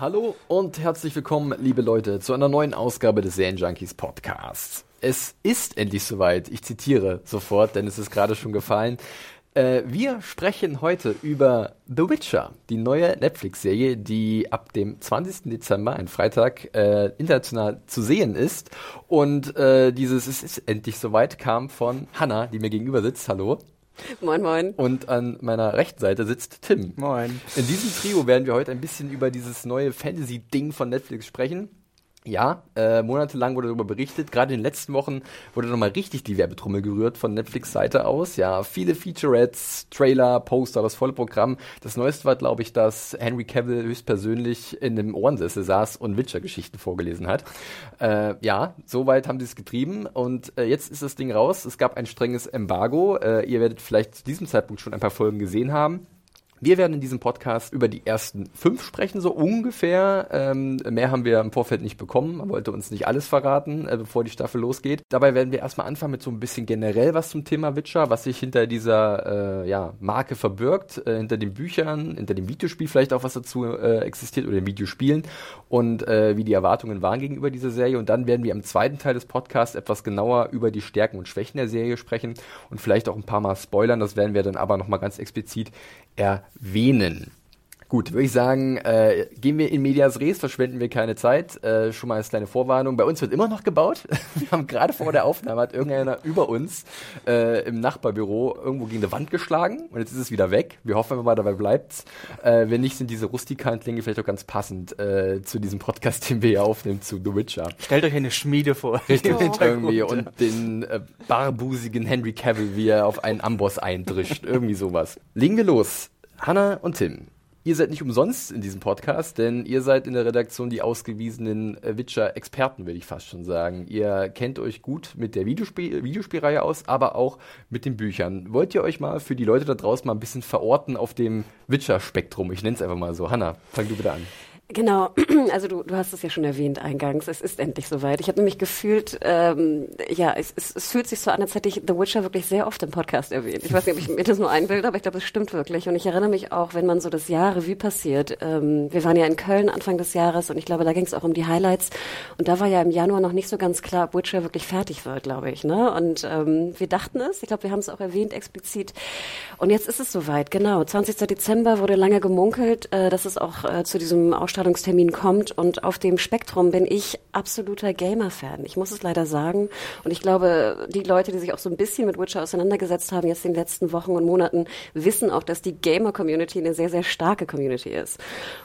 Hallo und herzlich willkommen, liebe Leute, zu einer neuen Ausgabe des Serienjunkies Podcasts. Es ist endlich soweit. Ich zitiere sofort, denn es ist gerade schon gefallen. Äh, wir sprechen heute über The Witcher, die neue Netflix-Serie, die ab dem 20. Dezember, ein Freitag, äh, international zu sehen ist. Und äh, dieses Es ist endlich soweit kam von Hannah, die mir gegenüber sitzt. Hallo. Moin, moin. Und an meiner rechten Seite sitzt Tim. Moin. In diesem Trio werden wir heute ein bisschen über dieses neue Fantasy-Ding von Netflix sprechen. Ja, äh, monatelang wurde darüber berichtet. Gerade in den letzten Wochen wurde nochmal richtig die Werbetrommel gerührt von Netflix Seite aus. Ja, viele Featurettes, Trailer, Poster, das volle Programm. Das Neueste war, glaube ich, dass Henry Cavill höchstpersönlich in dem Ohrensessel saß und Witcher-Geschichten vorgelesen hat. Äh, ja, soweit haben sie es getrieben und äh, jetzt ist das Ding raus. Es gab ein strenges Embargo. Äh, ihr werdet vielleicht zu diesem Zeitpunkt schon ein paar Folgen gesehen haben. Wir werden in diesem Podcast über die ersten fünf sprechen, so ungefähr. Ähm, mehr haben wir im Vorfeld nicht bekommen. Man wollte uns nicht alles verraten, äh, bevor die Staffel losgeht. Dabei werden wir erstmal anfangen mit so ein bisschen generell was zum Thema Witcher, was sich hinter dieser äh, ja, Marke verbirgt, äh, hinter den Büchern, hinter dem Videospiel vielleicht auch was dazu äh, existiert oder den Videospielen und äh, wie die Erwartungen waren gegenüber dieser Serie. Und dann werden wir im zweiten Teil des Podcasts etwas genauer über die Stärken und Schwächen der Serie sprechen und vielleicht auch ein paar Mal spoilern. Das werden wir dann aber nochmal ganz explizit erwähnen. Gut, würde ich sagen, äh, gehen wir in Medias Res, verschwenden wir keine Zeit. Äh, schon mal als kleine Vorwarnung. Bei uns wird immer noch gebaut. wir haben gerade vor der Aufnahme hat irgendeiner über uns äh, im Nachbarbüro irgendwo gegen eine Wand geschlagen und jetzt ist es wieder weg. Wir hoffen mal, dabei bleibt's. Äh, wenn nicht, sind diese rustikalen Klänge vielleicht auch ganz passend äh, zu diesem Podcast, den wir hier aufnehmen, zu The Witcher. Stellt euch eine Schmiede vor. Richtig, irgendwie. Und den äh, barbusigen Henry Cavill, wie er auf einen Amboss eindrischt. irgendwie sowas. Legen wir los. Hannah und Tim. Ihr seid nicht umsonst in diesem Podcast, denn ihr seid in der Redaktion die ausgewiesenen äh, Witcher-Experten, würde ich fast schon sagen. Ihr kennt euch gut mit der Videospiel Videospielreihe aus, aber auch mit den Büchern. Wollt ihr euch mal für die Leute da draußen mal ein bisschen verorten auf dem Witcher-Spektrum? Ich nenne es einfach mal so. Hannah, fang du bitte an. Genau, also du, du hast es ja schon erwähnt eingangs, es ist endlich soweit. Ich habe nämlich gefühlt, ähm, ja, es, es, es fühlt sich so an, als hätte ich The Witcher wirklich sehr oft im Podcast erwähnt. Ich weiß nicht, ob ich mir das nur einbilde, aber ich glaube, es stimmt wirklich. Und ich erinnere mich auch, wenn man so das Jahr Revue passiert. Ähm, wir waren ja in Köln Anfang des Jahres und ich glaube, da ging es auch um die Highlights. Und da war ja im Januar noch nicht so ganz klar, ob Witcher wirklich fertig wird, glaube ich. Ne? Und ähm, wir dachten es, ich glaube, wir haben es auch erwähnt explizit. Und jetzt ist es soweit, genau. 20. Dezember wurde lange gemunkelt, äh, dass es auch äh, zu diesem Ausstrahlungstermin kommt. Und auf dem Spektrum bin ich absoluter Gamer-Fan. Ich muss es leider sagen. Und ich glaube, die Leute, die sich auch so ein bisschen mit Witcher auseinandergesetzt haben, jetzt in den letzten Wochen und Monaten, wissen auch, dass die Gamer-Community eine sehr, sehr starke Community ist.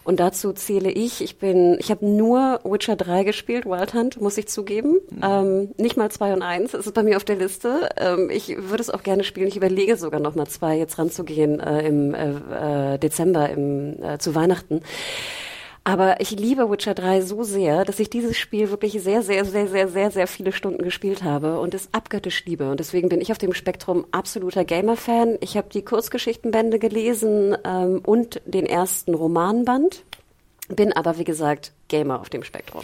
Und dazu zähle ich, ich bin, ich habe nur Witcher 3 gespielt, Wild Hunt, muss ich zugeben. Mhm. Ähm, nicht mal 2 und 1. Es ist bei mir auf der Liste. Ähm, ich würde es auch gerne spielen. Ich überlege sogar noch mal zwei jetzt ranzugehen äh, im äh, äh Dezember im, äh, zu Weihnachten. Aber ich liebe Witcher 3 so sehr, dass ich dieses Spiel wirklich sehr, sehr, sehr, sehr, sehr, sehr viele Stunden gespielt habe und es abgöttisch liebe. Und deswegen bin ich auf dem Spektrum absoluter Gamer-Fan. Ich habe die Kurzgeschichtenbände gelesen ähm, und den ersten Romanband, bin aber, wie gesagt, Gamer auf dem Spektrum.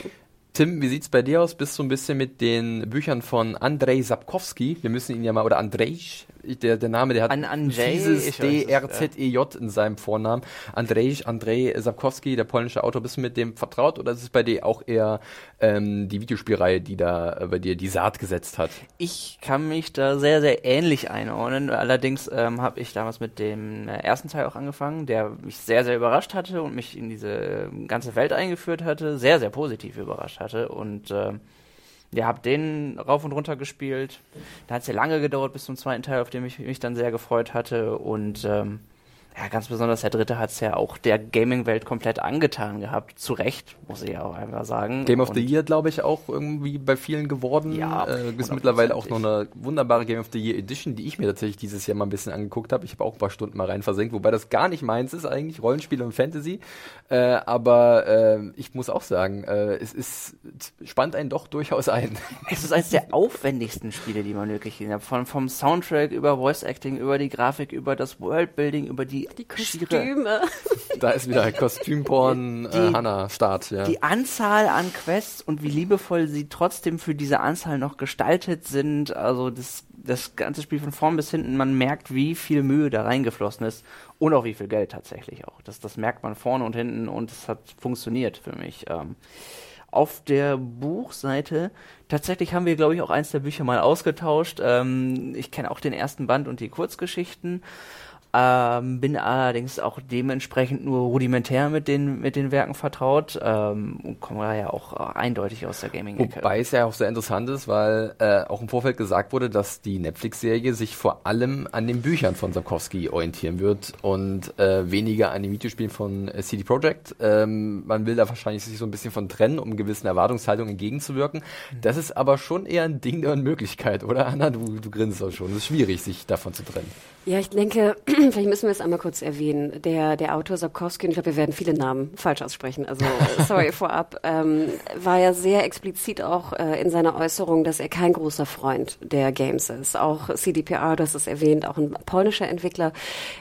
Tim, wie sieht's bei dir aus? Bist du ein bisschen mit den Büchern von Andrei Sapkowski? Wir müssen ihn ja mal, oder Andrzej, der, der Name, der hat An Andrzej, dieses D-R-Z-E-J in seinem Vornamen. Andrzej, Andrzej Sapkowski, der polnische Autor. Bist du mit dem vertraut oder ist es bei dir auch eher ähm, die Videospielreihe, die da äh, bei dir die Saat gesetzt hat? Ich kann mich da sehr, sehr ähnlich einordnen. Allerdings ähm, habe ich damals mit dem äh, ersten Teil auch angefangen, der mich sehr, sehr überrascht hatte und mich in diese ähm, ganze Welt eingeführt hatte. Sehr, sehr positiv überrascht hatte und äh, ja, hab den rauf und runter gespielt. Da hat es ja lange gedauert bis zum zweiten Teil, auf den ich mich dann sehr gefreut hatte. Und ähm, ja, ganz besonders der dritte hat es ja auch der Gaming-Welt komplett angetan gehabt. Zu Recht, muss ich auch einfach sagen. Game of the Year, glaube ich, auch irgendwie bei vielen geworden. Ja, äh, ist mittlerweile auch noch eine wunderbare Game of the Year Edition, die ich mir tatsächlich dieses Jahr mal ein bisschen angeguckt habe. Ich habe auch ein paar Stunden mal rein versenkt, wobei das gar nicht meins ist eigentlich, Rollenspiel und Fantasy. Äh, aber äh, ich muss auch sagen, äh, es ist spannt einen doch durchaus ein. Es ist eines der aufwendigsten Spiele, die man wirklich gesehen hat. Von, vom Soundtrack über Voice Acting, über die Grafik, über das Worldbuilding, über die die Kostüme. Da ist wieder Kostümporn, äh, Hannah Start, ja. Die Anzahl an Quests und wie liebevoll sie trotzdem für diese Anzahl noch gestaltet sind. Also das, das ganze Spiel von vorn bis hinten, man merkt, wie viel Mühe da reingeflossen ist und auch wie viel Geld tatsächlich auch. Das, das merkt man vorne und hinten und es hat funktioniert für mich. Ähm, auf der Buchseite, tatsächlich haben wir, glaube ich, auch eins der Bücher mal ausgetauscht. Ähm, ich kenne auch den ersten Band und die Kurzgeschichten. Ähm, bin allerdings auch dementsprechend nur rudimentär mit den, mit den Werken vertraut ähm, und komme da ja auch äh, eindeutig aus der Gaming-Ecke. Wobei es ja auch sehr interessant ist, weil äh, auch im Vorfeld gesagt wurde, dass die Netflix-Serie sich vor allem an den Büchern von Sapkowski orientieren wird und äh, weniger an den Videospielen von äh, CD Projekt. Ähm, man will da wahrscheinlich sich so ein bisschen von trennen, um gewissen Erwartungshaltungen entgegenzuwirken. Das ist aber schon eher ein Ding der Unmöglichkeit, oder Anna? Du, du grinst auch schon. Es ist schwierig, sich davon zu trennen. Ja, ich denke, vielleicht müssen wir es einmal kurz erwähnen. Der, der Autor Sapkowski, und ich glaube, wir werden viele Namen falsch aussprechen, also sorry vorab, ähm, war ja sehr explizit auch äh, in seiner Äußerung, dass er kein großer Freund der Games ist. Auch CDPR, du hast es erwähnt, auch ein polnischer Entwickler,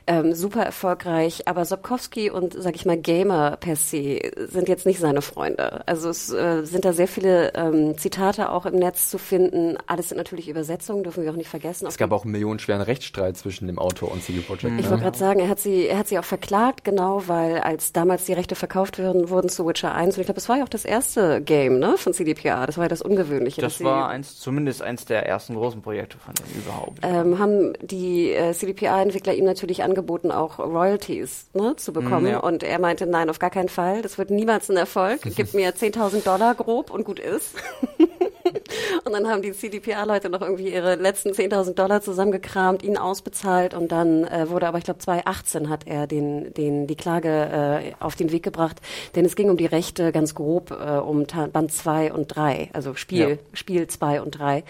ähm, super erfolgreich, aber Sapkowski und, sag ich mal, Gamer per se sind jetzt nicht seine Freunde. Also es äh, sind da sehr viele ähm, Zitate auch im Netz zu finden. Alles sind natürlich Übersetzungen, dürfen wir auch nicht vergessen. Es gab auch einen millionenschweren Rechtsstreit zwischen dem Autor und CD Projekt. Ich ne? wollte gerade sagen, er hat sie, er hat sie auch verklagt, genau, weil als damals die Rechte verkauft wurden, wurden zu Witcher 1 und ich glaube, das war ja auch das erste Game, ne, von CDPR. Das war ja das Ungewöhnliche. Das war eins, zumindest eins der ersten großen Projekte von denen überhaupt. Ähm, haben die äh, CDPR-Entwickler ihm natürlich angeboten, auch Royalties ne, zu bekommen. Mm, ja. Und er meinte, nein, auf gar keinen Fall. Das wird niemals ein Erfolg. Gib mir 10.000 Dollar grob und gut ist. und dann haben die CDPR-Leute noch irgendwie ihre letzten 10.000 Dollar zusammengekramt, ihn ausbezahlt und dann äh, wurde aber, ich glaube, 2018 hat er den, den, die Klage äh, auf den Weg gebracht, denn es ging um die Rechte ganz grob äh, um Ta Band 2 und 3, also Spiel, Ja. Spiel 2 und 3.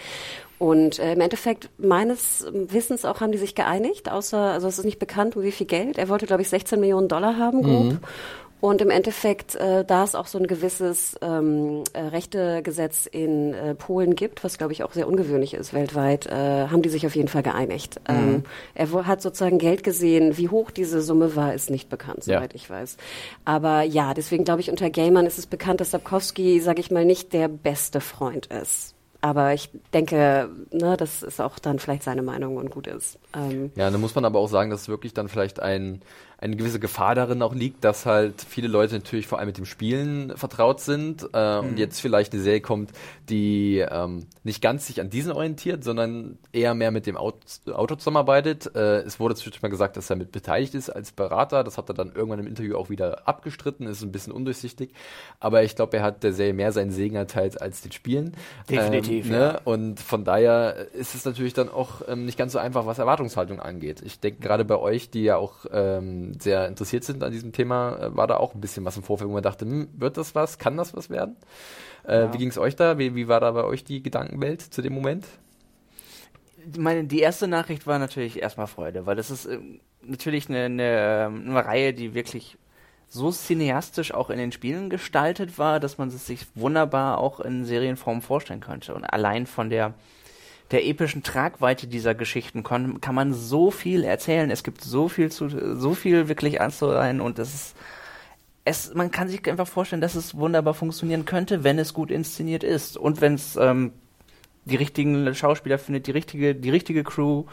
Und äh, im Endeffekt, meines Wissens auch, haben die sich geeinigt, außer, also es ist nicht bekannt, um wie viel Geld. Er wollte, glaube ich, 16 Millionen Dollar haben, grob. Und im Endeffekt, äh, da es auch so ein gewisses ähm, äh, Rechtegesetz in äh, Polen gibt, was glaube ich auch sehr ungewöhnlich ist weltweit, äh, haben die sich auf jeden Fall geeinigt. Ähm, er wo- hat sozusagen Geld gesehen. Wie hoch diese Summe war, ist nicht bekannt, Ja. soweit ich weiß. Aber ja, deswegen glaube ich, unter Gamern ist es bekannt, dass Sapkowski, sage ich mal, nicht der beste Freund ist. Aber ich denke, ne, das ist auch dann vielleicht seine Meinung und gut ist. Ähm, Ja, dann muss man aber auch sagen, dass wirklich dann vielleicht ein, eine gewisse Gefahr darin auch liegt, dass halt viele Leute natürlich vor allem mit dem Spielen vertraut sind äh, und jetzt vielleicht eine Serie kommt, die ähm, nicht ganz sich an diesen orientiert, sondern eher mehr mit dem Auto, Auto zusammenarbeitet. Äh, es wurde zwischendurch mal gesagt, dass er mit beteiligt ist als Berater. Das hat er dann irgendwann im Interview auch wieder abgestritten, ist ein bisschen undurchsichtig. Aber ich glaube, er hat der Serie mehr seinen Segen erteilt als den Spielen. Definitiv, ähm, ne? Und von daher ist es natürlich dann auch ähm, nicht ganz so einfach, was Erwartungshaltung angeht. Ich denke, gerade bei euch, die ja auch ähm, sehr interessiert sind an diesem Thema, äh, war da auch ein bisschen was im Vorfeld, wo man dachte, hm, wird das was? Kann das was werden? Äh, Wie ging es euch da? Wie, wie war da bei euch die Gedankenwelt zu dem Moment? meine, die erste Nachricht war natürlich erstmal Freude, weil das ist ähm, natürlich eine, eine, ähm, eine Reihe, die wirklich so cineastisch auch in den Spielen gestaltet war, dass man es sich wunderbar auch in Serienform vorstellen könnte. Und allein von der, der epischen Tragweite dieser Geschichten kon, kann man so viel erzählen. Es gibt so viel zu, so viel wirklich anzureihen und es ist, es, man kann sich einfach vorstellen, dass es wunderbar funktionieren könnte, wenn es gut inszeniert ist und wenn es ähm, die richtigen Schauspieler findet, die richtige, die richtige Crew,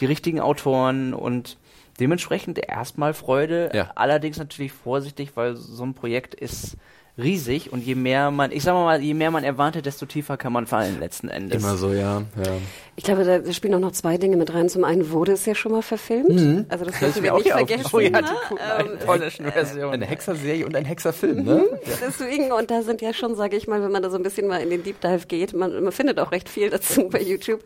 die richtigen Autoren und dementsprechend erstmal Freude. Ja. Allerdings natürlich vorsichtig, weil so ein Projekt ist riesig und je mehr man, ich sag mal, je mehr man erwartet, desto tiefer kann man fallen letzten Endes. Immer so, ja. ja. Ich glaube, da, da spielen auch noch zwei Dinge mit rein. Zum einen wurde es ja schon mal verfilmt. Mhm. Also das dürfen wir mir nicht auch vergessen. aufgefallen. Oh ja, ne? die gucken Ähm, eine polnische Version. Eine Hexerserie und ein Hexerfilm, ne? Deswegen, und da sind ja schon, sage ich mal, wenn man da so ein bisschen mal in den Deep Dive geht, man, man findet auch recht viel dazu bei YouTube.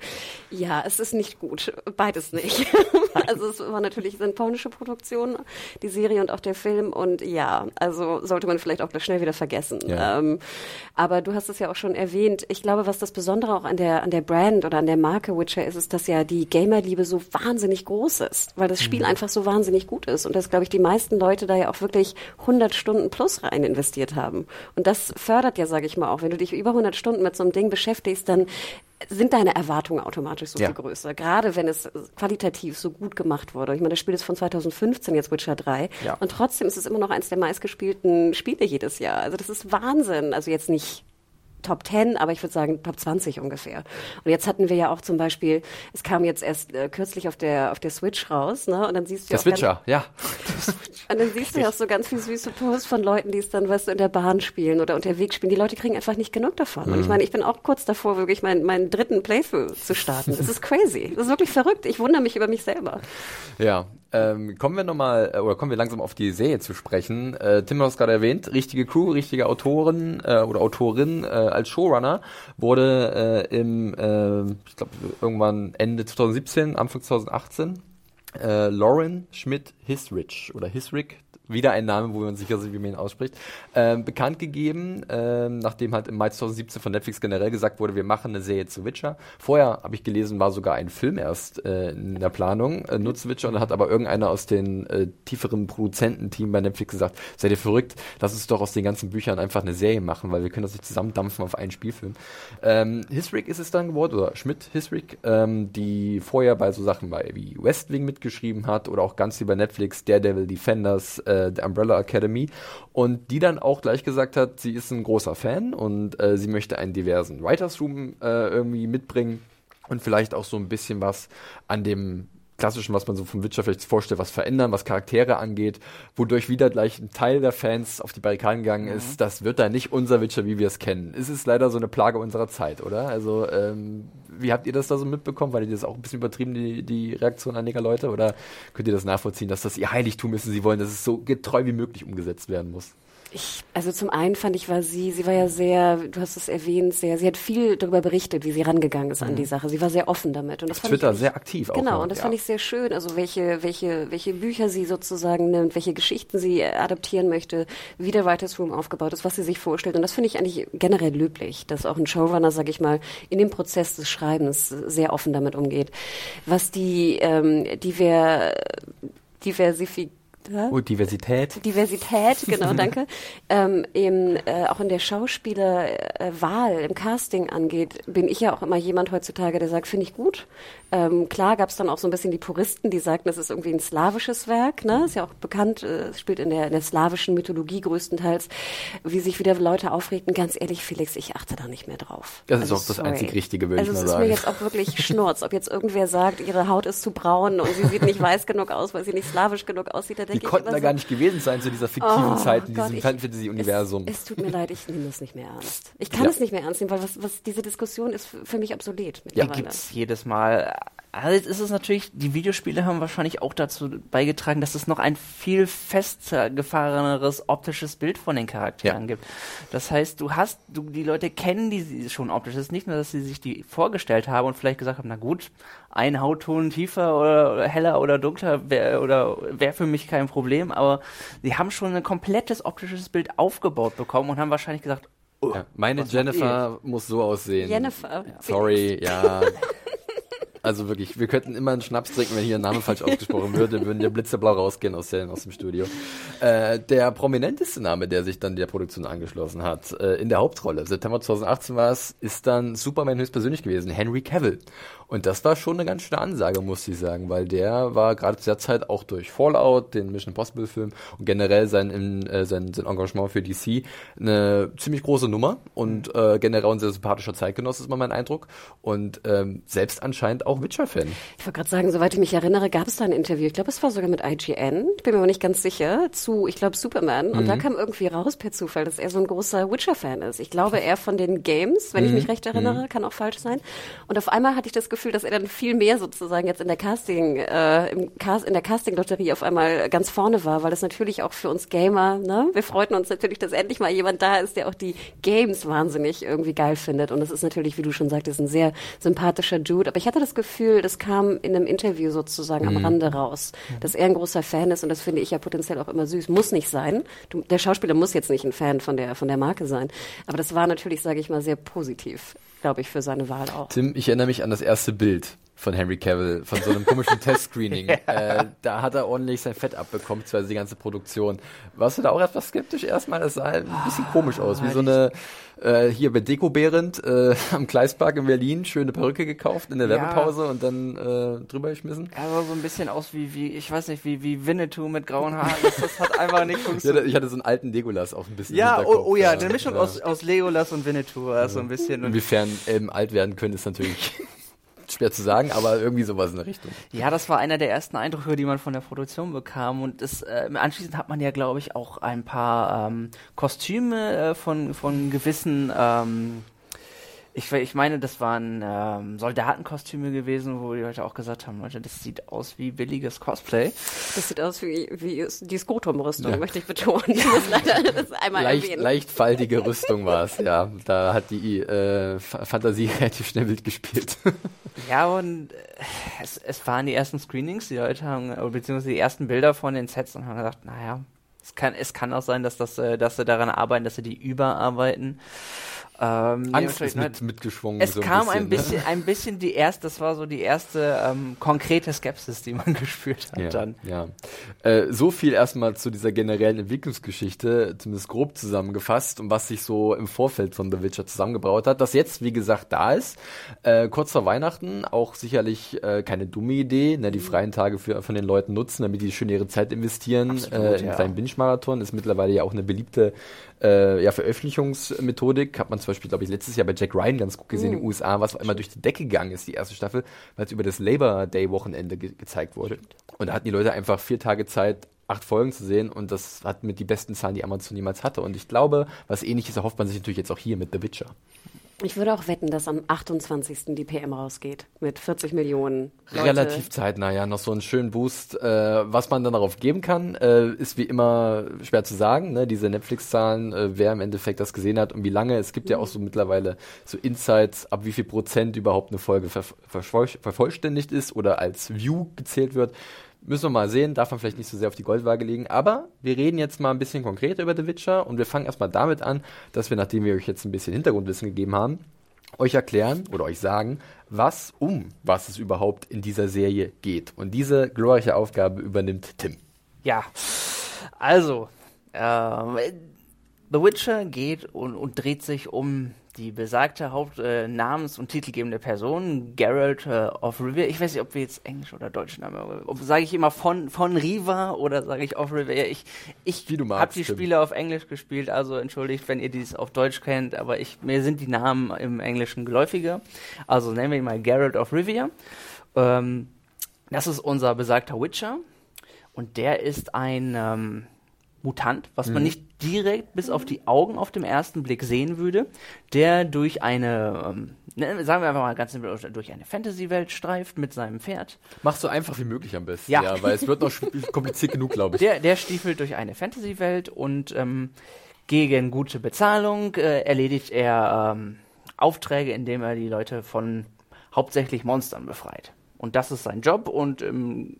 Ja, es ist nicht gut. Beides nicht. also es war natürlich sind polnische Produktionen, die Serie und auch der Film. Und ja, also sollte man vielleicht auch schnell wieder vergessen. Ja. Ähm, aber du hast es ja auch schon erwähnt. Ich glaube, was das Besondere auch an der, an der Brand oder an der Marke Witcher ist, ist, dass ja die Gamerliebe so wahnsinnig groß ist, weil das Spiel einfach so wahnsinnig gut ist. Und dass, glaube ich, die meisten Leute da ja auch wirklich 100 Stunden plus rein investiert haben. Und das fördert ja, sage ich mal, auch, wenn du dich über 100 Stunden mit so einem Ding beschäftigst, dann sind deine Erwartungen automatisch so Ja. viel größer. Gerade wenn es qualitativ so gut gemacht wurde. Ich meine, das Spiel ist von 2015, jetzt Witcher 3. Ja. Und trotzdem ist es immer noch eins der meistgespielten Spiele jedes Jahr. Also das ist Wahnsinn. Also jetzt nicht Top 10, aber ich würde sagen Top 20 ungefähr. Und jetzt hatten wir ja auch zum Beispiel, es kam jetzt erst äh, kürzlich auf der auf der Switch raus, ne? Und dann siehst du Der auch ganz- Switcher, ja. und dann siehst du ja auch so ganz viel süße Posts von Leuten, die es dann, weißt du, in der Bahn spielen oder unterwegs spielen. Die Leute kriegen einfach nicht genug davon. Und ich meine, ich bin auch kurz davor, wirklich meinen, meinen dritten Playthrough zu starten. Das ist crazy. Das ist wirklich verrückt. Ich wundere mich über mich selber. Ja, ähm, kommen wir nochmal, äh, oder kommen wir langsam auf die Serie zu sprechen. Äh, Tim hat es gerade erwähnt, richtige Crew, richtige Autorin äh, oder Autorin äh, als Showrunner wurde äh, im, äh, ich glaube, irgendwann Ende 2017, Anfang 2018, äh, Lauren Schmidt-Hisrich oder Hisrick, wieder ein Name, wo man sicher ist, wie man ihn ausspricht, ähm, bekannt gegeben, ähm, nachdem halt im Mai 2017 von Netflix generell gesagt wurde, wir machen eine Serie zu Witcher. Vorher, habe ich gelesen, war sogar ein Film erst äh, in der Planung, äh, nur Witcher, und da hat aber irgendeiner aus den äh, tieferen Produzententeam bei Netflix gesagt, seid ihr verrückt, lass uns doch aus den ganzen Büchern einfach eine Serie machen, weil wir können das nicht zusammendampfen auf einen Spielfilm. Ähm, Hisrick ist es dann geworden, oder Schmidt Hisrick, ähm, die vorher bei so Sachen bei wie West Wing mitgeschrieben hat oder auch ganz wie bei Netflix Daredevil Defenders, äh, The Umbrella Academy. Und die dann auch gleich gesagt hat, sie ist ein großer Fan und äh, sie möchte einen diversen Writers Room äh, irgendwie mitbringen und vielleicht auch so ein bisschen was an dem klassischen, was man so vom Witcher vielleicht vorstellt, was verändern, was Charaktere angeht, wodurch wieder gleich ein Teil der Fans auf die Barrikaden gegangen ist, das wird da nicht unser Witcher, wie wir es kennen. Es ist leider so eine Plage unserer Zeit, oder? Also, ähm, wie habt ihr das da so mitbekommen? Weil ihr das auch ein bisschen übertrieben, die, die Reaktion einiger Leute? Oder könnt ihr das nachvollziehen, dass das ihr Heiligtum ist und sie wollen, dass es so getreu wie möglich umgesetzt werden muss? Ich, also zum einen fand ich, war sie, sie war ja sehr, du hast es erwähnt, sehr, sie hat viel darüber berichtet, wie sie rangegangen ist an die Sache. Sie war sehr offen damit. Und das fand Mhm. Twitter ich, sehr aktiv auch Genau, noch, und das ja. fand ich sehr schön. Also welche, welche, welche Bücher sie sozusagen nimmt, welche Geschichten sie äh, adaptieren möchte, wie der Writers Room aufgebaut ist, was sie sich vorstellt. Und das finde ich eigentlich generell löblich, dass auch ein Showrunner, sag ich mal, in dem Prozess des Schreibens sehr offen damit umgeht. Was die ähm, Diver, Oh, Diversität. Diversität, genau, danke, ähm, eben äh, auch in der Schauspielerwahl, im Casting angeht, bin ich ja auch immer jemand heutzutage, der sagt, finde ich gut. Ähm, klar gab es dann auch so ein bisschen die Puristen, die sagten, das ist irgendwie ein slawisches Werk, ne? Ist ja auch bekannt, äh, es spielt in der, in der slawischen Mythologie größtenteils, wie sich wieder Leute aufregten. Ganz ehrlich, Felix, ich achte da nicht mehr drauf. Das ist Also, auch das sorry. einzig Richtige, würde also ich mal es ist sagen. mir jetzt auch wirklich Schnurz, ob jetzt irgendwer sagt, ihre Haut ist zu braun und sie sieht nicht weiß genug aus, weil sie nicht slawisch genug aussieht, da Die denke ich konnten da so, gar nicht gewesen sein zu dieser fiktiven Oh Zeit in Gott, diesem Fantasy-Universum. Es, es tut mir leid, ich nehme es nicht mehr ernst. Ich kann Ja. es nicht mehr ernst nehmen, weil was, was diese Diskussion ist für mich obsolet Ja, mittlerweile. gibt's jedes Mal. Also jetzt ist es natürlich, die Videospiele haben wahrscheinlich auch dazu beigetragen, dass es noch ein viel festgefahreneres optisches Bild von den Charakteren Ja. gibt. Das heißt, du hast, du, die Leute kennen die schon optisch. Es ist nicht nur, dass sie sich die vorgestellt haben und vielleicht gesagt haben, na gut, ein Hautton tiefer oder, oder heller oder dunkler wäre oder wäre für mich kein Problem, aber sie haben schon ein komplettes optisches Bild aufgebaut bekommen und haben wahrscheinlich gesagt, oh, Ja, meine Jennifer muss so aussehen. Jennifer. Sorry, ja. Also wirklich, wir könnten immer einen Schnaps trinken, wenn hier ein Name falsch ausgesprochen würde, würden der blitzeblau rausgehen aus, der, aus dem Studio. Äh, der prominenteste Name, der sich dann der Produktion angeschlossen hat, äh, in der Hauptrolle, September 2018 war es, ist dann Superman höchstpersönlich gewesen, Henry Cavill. Und das war schon eine ganz schöne Ansage, muss ich sagen, weil der war gerade zu der Zeit auch durch Fallout, den Mission Impossible Film und generell sein, in, äh, sein, sein Engagement für DC eine ziemlich große Nummer und äh, generell ein sehr sympathischer Zeitgenosse ist mal mein Eindruck und ähm, selbst anscheinend auch Witcher-Fan. Ich wollte gerade sagen, soweit ich mich erinnere, gab es da ein Interview. Ich glaube, es war sogar mit IGN. Ich bin mir aber nicht ganz sicher. Zu, ich glaube, Superman. Und Mhm. da kam irgendwie raus per Zufall, dass er so ein großer Witcher-Fan ist. Ich glaube, er von den Games, wenn ich Mhm. mich recht erinnere, kann auch falsch sein. Und auf einmal hatte ich das Gefühl, dass er dann viel mehr sozusagen jetzt in der Casting, äh, im Cast, in der Casting-Lotterie auf einmal ganz vorne war, weil das natürlich auch für uns Gamer, ne? Wir freuten uns natürlich, dass endlich mal jemand da ist, der auch die Games wahnsinnig irgendwie geil findet. Und das ist natürlich, wie du schon sagtest, ein sehr sympathischer Dude. Aber ich hatte das Gefühl, das kam in einem Interview sozusagen am Rande raus, dass er ein großer Fan ist und das finde ich ja potenziell auch immer süß. Muss nicht sein. Du, der Schauspieler muss jetzt nicht ein Fan von der, von der Marke sein. Aber das war natürlich, sage ich mal, sehr positiv, glaube ich, für seine Wahl auch. Tim, ich erinnere mich an das erste Bild von Henry Cavill, von so einem komischen Testscreening. äh, da hat er ordentlich sein Fett abbekommen, beziehungsweise die ganze Produktion. Warst du da auch etwas skeptisch erstmal? Das sah ein bisschen komisch aus, wie so eine, äh, hier bei Deko Behrend äh, am Gleispark in Berlin, schöne Perücke gekauft in der Ja. Werbepause und dann äh, drüber geschmissen. Er sah so ein bisschen aus wie, wie, ich weiß nicht, wie, wie Winnetou mit grauen Haaren. Das, das hat einfach nicht Ich funktioniert. ich hatte so einen alten Legolas auch ein bisschen Ja, oh, oh ja, eine Mischung ja. aus, aus Legolas und Winnetou, ja. so ein bisschen. Inwiefern Elben alt werden können, ist natürlich schwer zu sagen, aber irgendwie sowas in der Richtung. Ja, das war einer der ersten Eindrücke, die man von der Produktion bekam. Und das, äh, anschließend hat man ja, glaube ich, auch ein paar ähm, Kostüme äh, von, von gewissen, ähm, ich, ich meine, das waren ähm, Soldatenkostüme gewesen, wo die Leute auch gesagt haben, Leute, das sieht aus wie billiges Cosplay. Das sieht aus wie, wie die Skrotum-Rüstung, Ja. möchte ich betonen. Ich muss leider das einmal Leicht, erwähnen. leichtfaltige Rüstung war es, ja. Da hat die äh, Fantasie relativ schnell wild gespielt. Ja, und äh, es, es waren die ersten Screenings, die Leute haben, äh, beziehungsweise die ersten Bilder von den Sets und haben gesagt, naja, es kann, es kann auch sein, dass, das, äh, dass sie daran arbeiten, dass sie die überarbeiten. Ähm, Angst ist mit, mitgeschwungen. Es so kam ein ne? bisschen, ein bisschen die erste, das war so die erste ähm, konkrete Skepsis, die man gespürt hat Ja, dann. ja. Äh, so viel erstmal zu dieser generellen Entwicklungsgeschichte, zumindest grob zusammengefasst und was sich so im Vorfeld von The Witcher zusammengebraut hat, das jetzt, wie gesagt, da ist. Äh, kurz vor Weihnachten, auch sicherlich äh, keine dumme Idee, ne, die freien Tage für, von den Leuten nutzen, damit die schön ihre Zeit investieren. Absolut, äh, in ja. kleinen Binge-Marathon ist mittlerweile ja auch eine beliebte äh, ja, Veröffentlichungsmethodik. Hat man zum Beispiel, glaube ich, letztes Jahr bei Jack Ryan ganz gut gesehen in den USA, was einmal durch die Decke gegangen ist, die erste Staffel, weil es über das Labor Day-Wochenende ge gezeigt wurde. Und da hatten die Leute einfach vier Tage Zeit, acht Folgen zu sehen und das hat mit die besten Zahlen, die Amazon jemals hatte. Und ich glaube, was ähnliches erhofft man sich natürlich jetzt auch hier mit The Witcher. Ich würde auch wetten, dass am 28. die PM rausgeht. Mit 40 Millionen. Leute. Relativ zeitnah, ja, noch so einen schönen Boost. Äh, was man dann darauf geben kann, äh, ist wie immer schwer zu sagen. Ne? Diese Netflix-Zahlen, äh, wer im Endeffekt das gesehen hat und wie lange. Es gibt ja auch so mittlerweile so Insights, ab wie viel Prozent überhaupt eine Folge ver vervoll vervollständigt ist oder als View gezählt wird. Müssen wir mal sehen, darf man vielleicht nicht so sehr auf die Goldwaage legen. Aber wir reden jetzt mal ein bisschen konkreter über The Witcher und wir fangen erstmal damit an, dass wir, nachdem wir euch jetzt ein bisschen Hintergrundwissen gegeben haben, euch erklären oder euch sagen, was um was es überhaupt in dieser Serie geht. Und diese glorreiche Aufgabe übernimmt Tim. Ja, also, ähm, The Witcher geht und, und dreht sich um die besagte Haupt-, äh, Namens- und titelgebende Person, Geralt äh, of Rivia. Ich weiß nicht, ob wir jetzt Englisch oder Deutsch Namen, ob sage ich immer von, von Riva oder sage ich of Rivia. Ich, ich habe die Tim. Spiele auf Englisch gespielt, also entschuldigt, wenn ihr dies auf Deutsch kennt, aber ich, mir sind die Namen im Englischen geläufiger. Also nennen wir ihn mal Geralt of Rivia. Ähm, das ist unser besagter Witcher. Und der ist ein ähm, Mutant, was man nicht direkt bis auf die Augen auf dem ersten Blick sehen würde, der durch eine, ähm, ne, sagen wir einfach mal ganz simpel, durch eine Fantasy-Welt streift mit seinem Pferd. Mach so einfach wie möglich am besten. Ja. weil es wird noch kompliziert genug, glaube ich. Der, der stiefelt durch eine Fantasy-Welt und ähm, gegen gute Bezahlung äh, erledigt er ähm, Aufträge, indem er die Leute von hauptsächlich Monstern befreit. Und das ist sein Job und im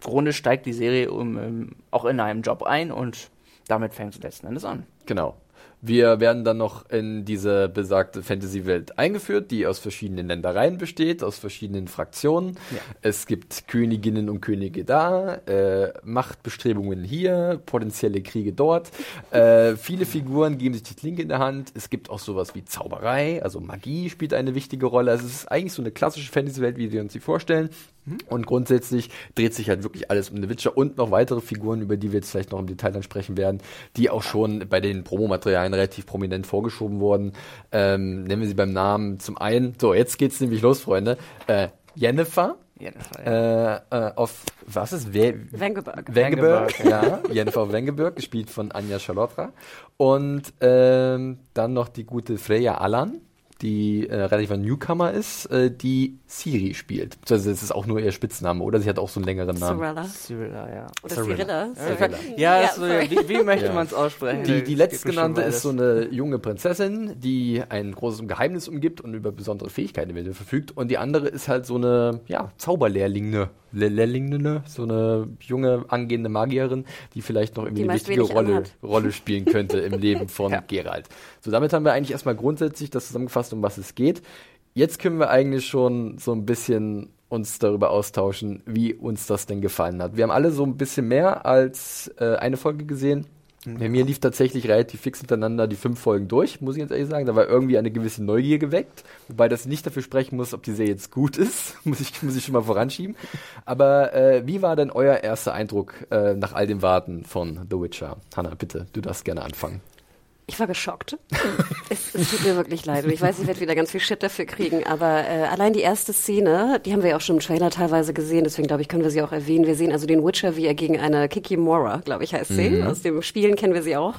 Grunde steigt die Serie um, ähm, auch in einem Job ein und damit fängt es letzten Endes an. Genau. Wir werden dann noch in diese besagte Fantasy-Welt eingeführt, die aus verschiedenen Ländereien besteht, aus verschiedenen Fraktionen. Ja. Es gibt Königinnen und Könige da, äh, Machtbestrebungen hier, potenzielle Kriege dort. Äh, viele Figuren geben sich die Klinke in der Hand. Es gibt auch sowas wie Zauberei, also Magie spielt eine wichtige Rolle. Also es ist eigentlich so eine klassische Fantasy-Welt, wie wir uns sie vorstellen. Und grundsätzlich dreht sich halt wirklich alles um The Witcher und noch weitere Figuren, über die wir jetzt vielleicht noch im Detail dann sprechen werden, die auch schon bei den Promomaterialien relativ prominent vorgeschoben wurden. Ähm, nennen wir sie beim Namen zum einen. So, jetzt geht's nämlich los, Freunde. Äh, Jennifer. Jennifer, ja. Äh, äh, auf, was ist? We Wengeberg. Wengeberg, ja. Jennifer Wengeberg, gespielt von Anja Charlotta. Und ähm, dann noch die gute Freya Allan, die äh, relativ ein Newcomer ist, äh, die Siri spielt. Also das ist auch nur ihr Spitzname, oder? Sie hat auch so einen längeren Namen. Cyrilla. Cyrilla, ja. Oder Cyrilla. Cyrilla. Cyrilla. Ja, Ja, so, sorry. wie, wie möchte Ja. man es aussprechen? Die, die letztgenannte ist so eine junge Prinzessin, die ein großes Geheimnis umgibt und über besondere Fähigkeiten verfügt. Und die andere ist halt so eine ja, Zauberlehrlinge, Le Lehrlinge, so eine junge angehende Magierin, die vielleicht noch irgendwie Die eine wichtige Rolle, anhat. Rolle spielen könnte im Leben von Ja. Geralt. So, damit haben wir eigentlich erstmal grundsätzlich das zusammengefasst, um was es geht. Jetzt können wir eigentlich schon so ein bisschen uns darüber austauschen, wie uns das denn gefallen hat. Wir haben alle so ein bisschen mehr als äh, eine Folge gesehen. Bei mir lief tatsächlich relativ fix hintereinander die fünf Folgen durch, muss ich jetzt ehrlich sagen. Da war irgendwie eine gewisse Neugier geweckt, wobei das nicht dafür sprechen muss, ob die Serie jetzt gut ist, muss ich, muss ich schon mal voranschieben. Aber äh, wie war denn euer erster Eindruck äh, nach all dem Warten von The Witcher? Hanna, bitte, du darfst gerne anfangen. Ich war geschockt. es, es tut mir wirklich leid. Und ich weiß, ich werde wieder ganz viel Shit dafür kriegen. Aber äh, allein die erste Szene, die haben wir ja auch schon im Trailer teilweise gesehen. Deswegen glaube ich, können wir sie auch erwähnen. Wir sehen also den Witcher, wie er gegen eine Kikimora, glaube ich, heißt sie. Aus dem Spielen kennen wir sie auch.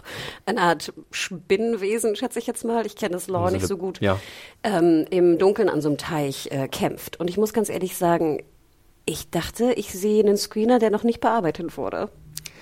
Eine Art Spinnenwesen, schätze ich jetzt mal. Ich kenne das Lore Also nicht so gut. ja. Ähm, Im Dunkeln an so einem Teich äh, kämpft. Und ich muss ganz ehrlich sagen, ich dachte, ich sehe einen Screener, der noch nicht bearbeitet wurde.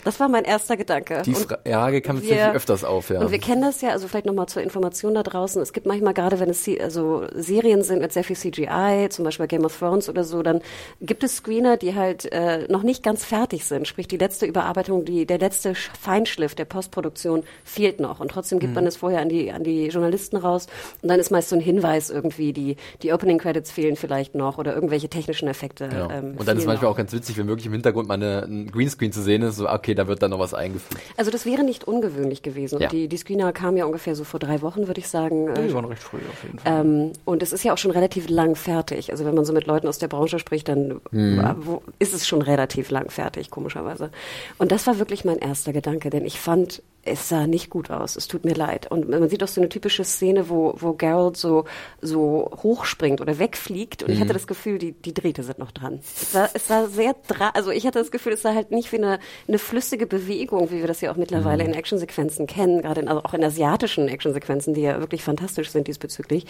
Das war mein erster Gedanke. Die Frage kam tatsächlich öfters auf, ja. und wir kennen das ja, also vielleicht nochmal zur Information da draußen. Es gibt manchmal gerade, wenn es also Serien sind mit sehr viel CGI, zum Beispiel Game of Thrones oder so, dann gibt es Screener, die halt äh, noch nicht ganz fertig sind. Sprich, die letzte Überarbeitung, die, der letzte Sch- Feinschliff der Postproduktion fehlt noch. Und trotzdem gibt man es vorher an die, an die Journalisten raus. Und dann ist meist so ein Hinweis irgendwie, die, die Opening Credits fehlen vielleicht noch oder irgendwelche technischen Effekte. Ja. Ähm, und dann ist manchmal noch. auch ganz witzig, wenn wirklich im Hintergrund mal eine, ein Greenscreen zu sehen ist, so, okay, da wird dann noch was eingefügt. Also das wäre nicht ungewöhnlich gewesen. Und Ja. die, die Screener kamen ja ungefähr so vor drei Wochen, würde ich sagen. äh, Die waren recht früh auf jeden Fall. Ähm, und es ist ja auch schon relativ lang fertig. Also wenn man so mit Leuten aus der Branche spricht, dann äh, wo, ist es schon relativ lang fertig, komischerweise. Und das war wirklich mein erster Gedanke, denn ich fand, es sah nicht gut aus. Es tut mir leid. Und man sieht auch so eine typische Szene, wo, wo Geralt so, so hochspringt oder wegfliegt. Und ich hatte das Gefühl, die, die Drähte sind noch dran. Es war, es war sehr dra also ich hatte das Gefühl, es sah halt nicht wie eine, eine flüssige Bewegung, wie wir das ja auch mittlerweile in Actionsequenzen kennen, gerade in, also auch in asiatischen Actionsequenzen, die ja wirklich fantastisch sind diesbezüglich.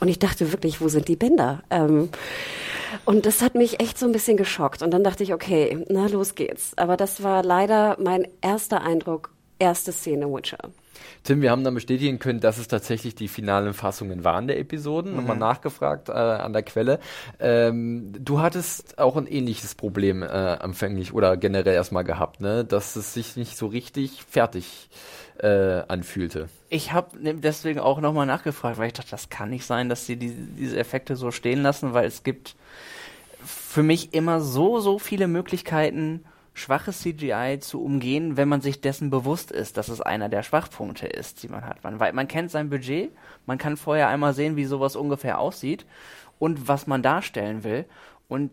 Und ich dachte wirklich, wo sind die Bänder? Ähm, und das hat mich echt so ein bisschen geschockt. Und dann dachte ich, okay, na los geht's. Aber das war leider mein erster Eindruck, erste Szene Witcher. Tim, wir haben dann bestätigen können, dass es tatsächlich die finalen Fassungen waren der Episoden. Nochmal nachgefragt äh, an der Quelle. Ähm, du hattest auch ein ähnliches Problem äh, anfänglich oder generell erstmal gehabt, ne? dass es sich nicht so richtig fertig äh, anfühlte. Ich habe deswegen auch nochmal nachgefragt, weil ich dachte, das kann nicht sein, dass sie die, diese Effekte so stehen lassen, weil es gibt für mich immer so, so viele Möglichkeiten, schwaches CGI zu umgehen, wenn man sich dessen bewusst ist, dass es einer der Schwachpunkte ist, die man hat. Man, weil man kennt sein Budget, man kann vorher einmal sehen, wie sowas ungefähr aussieht und was man darstellen will. Und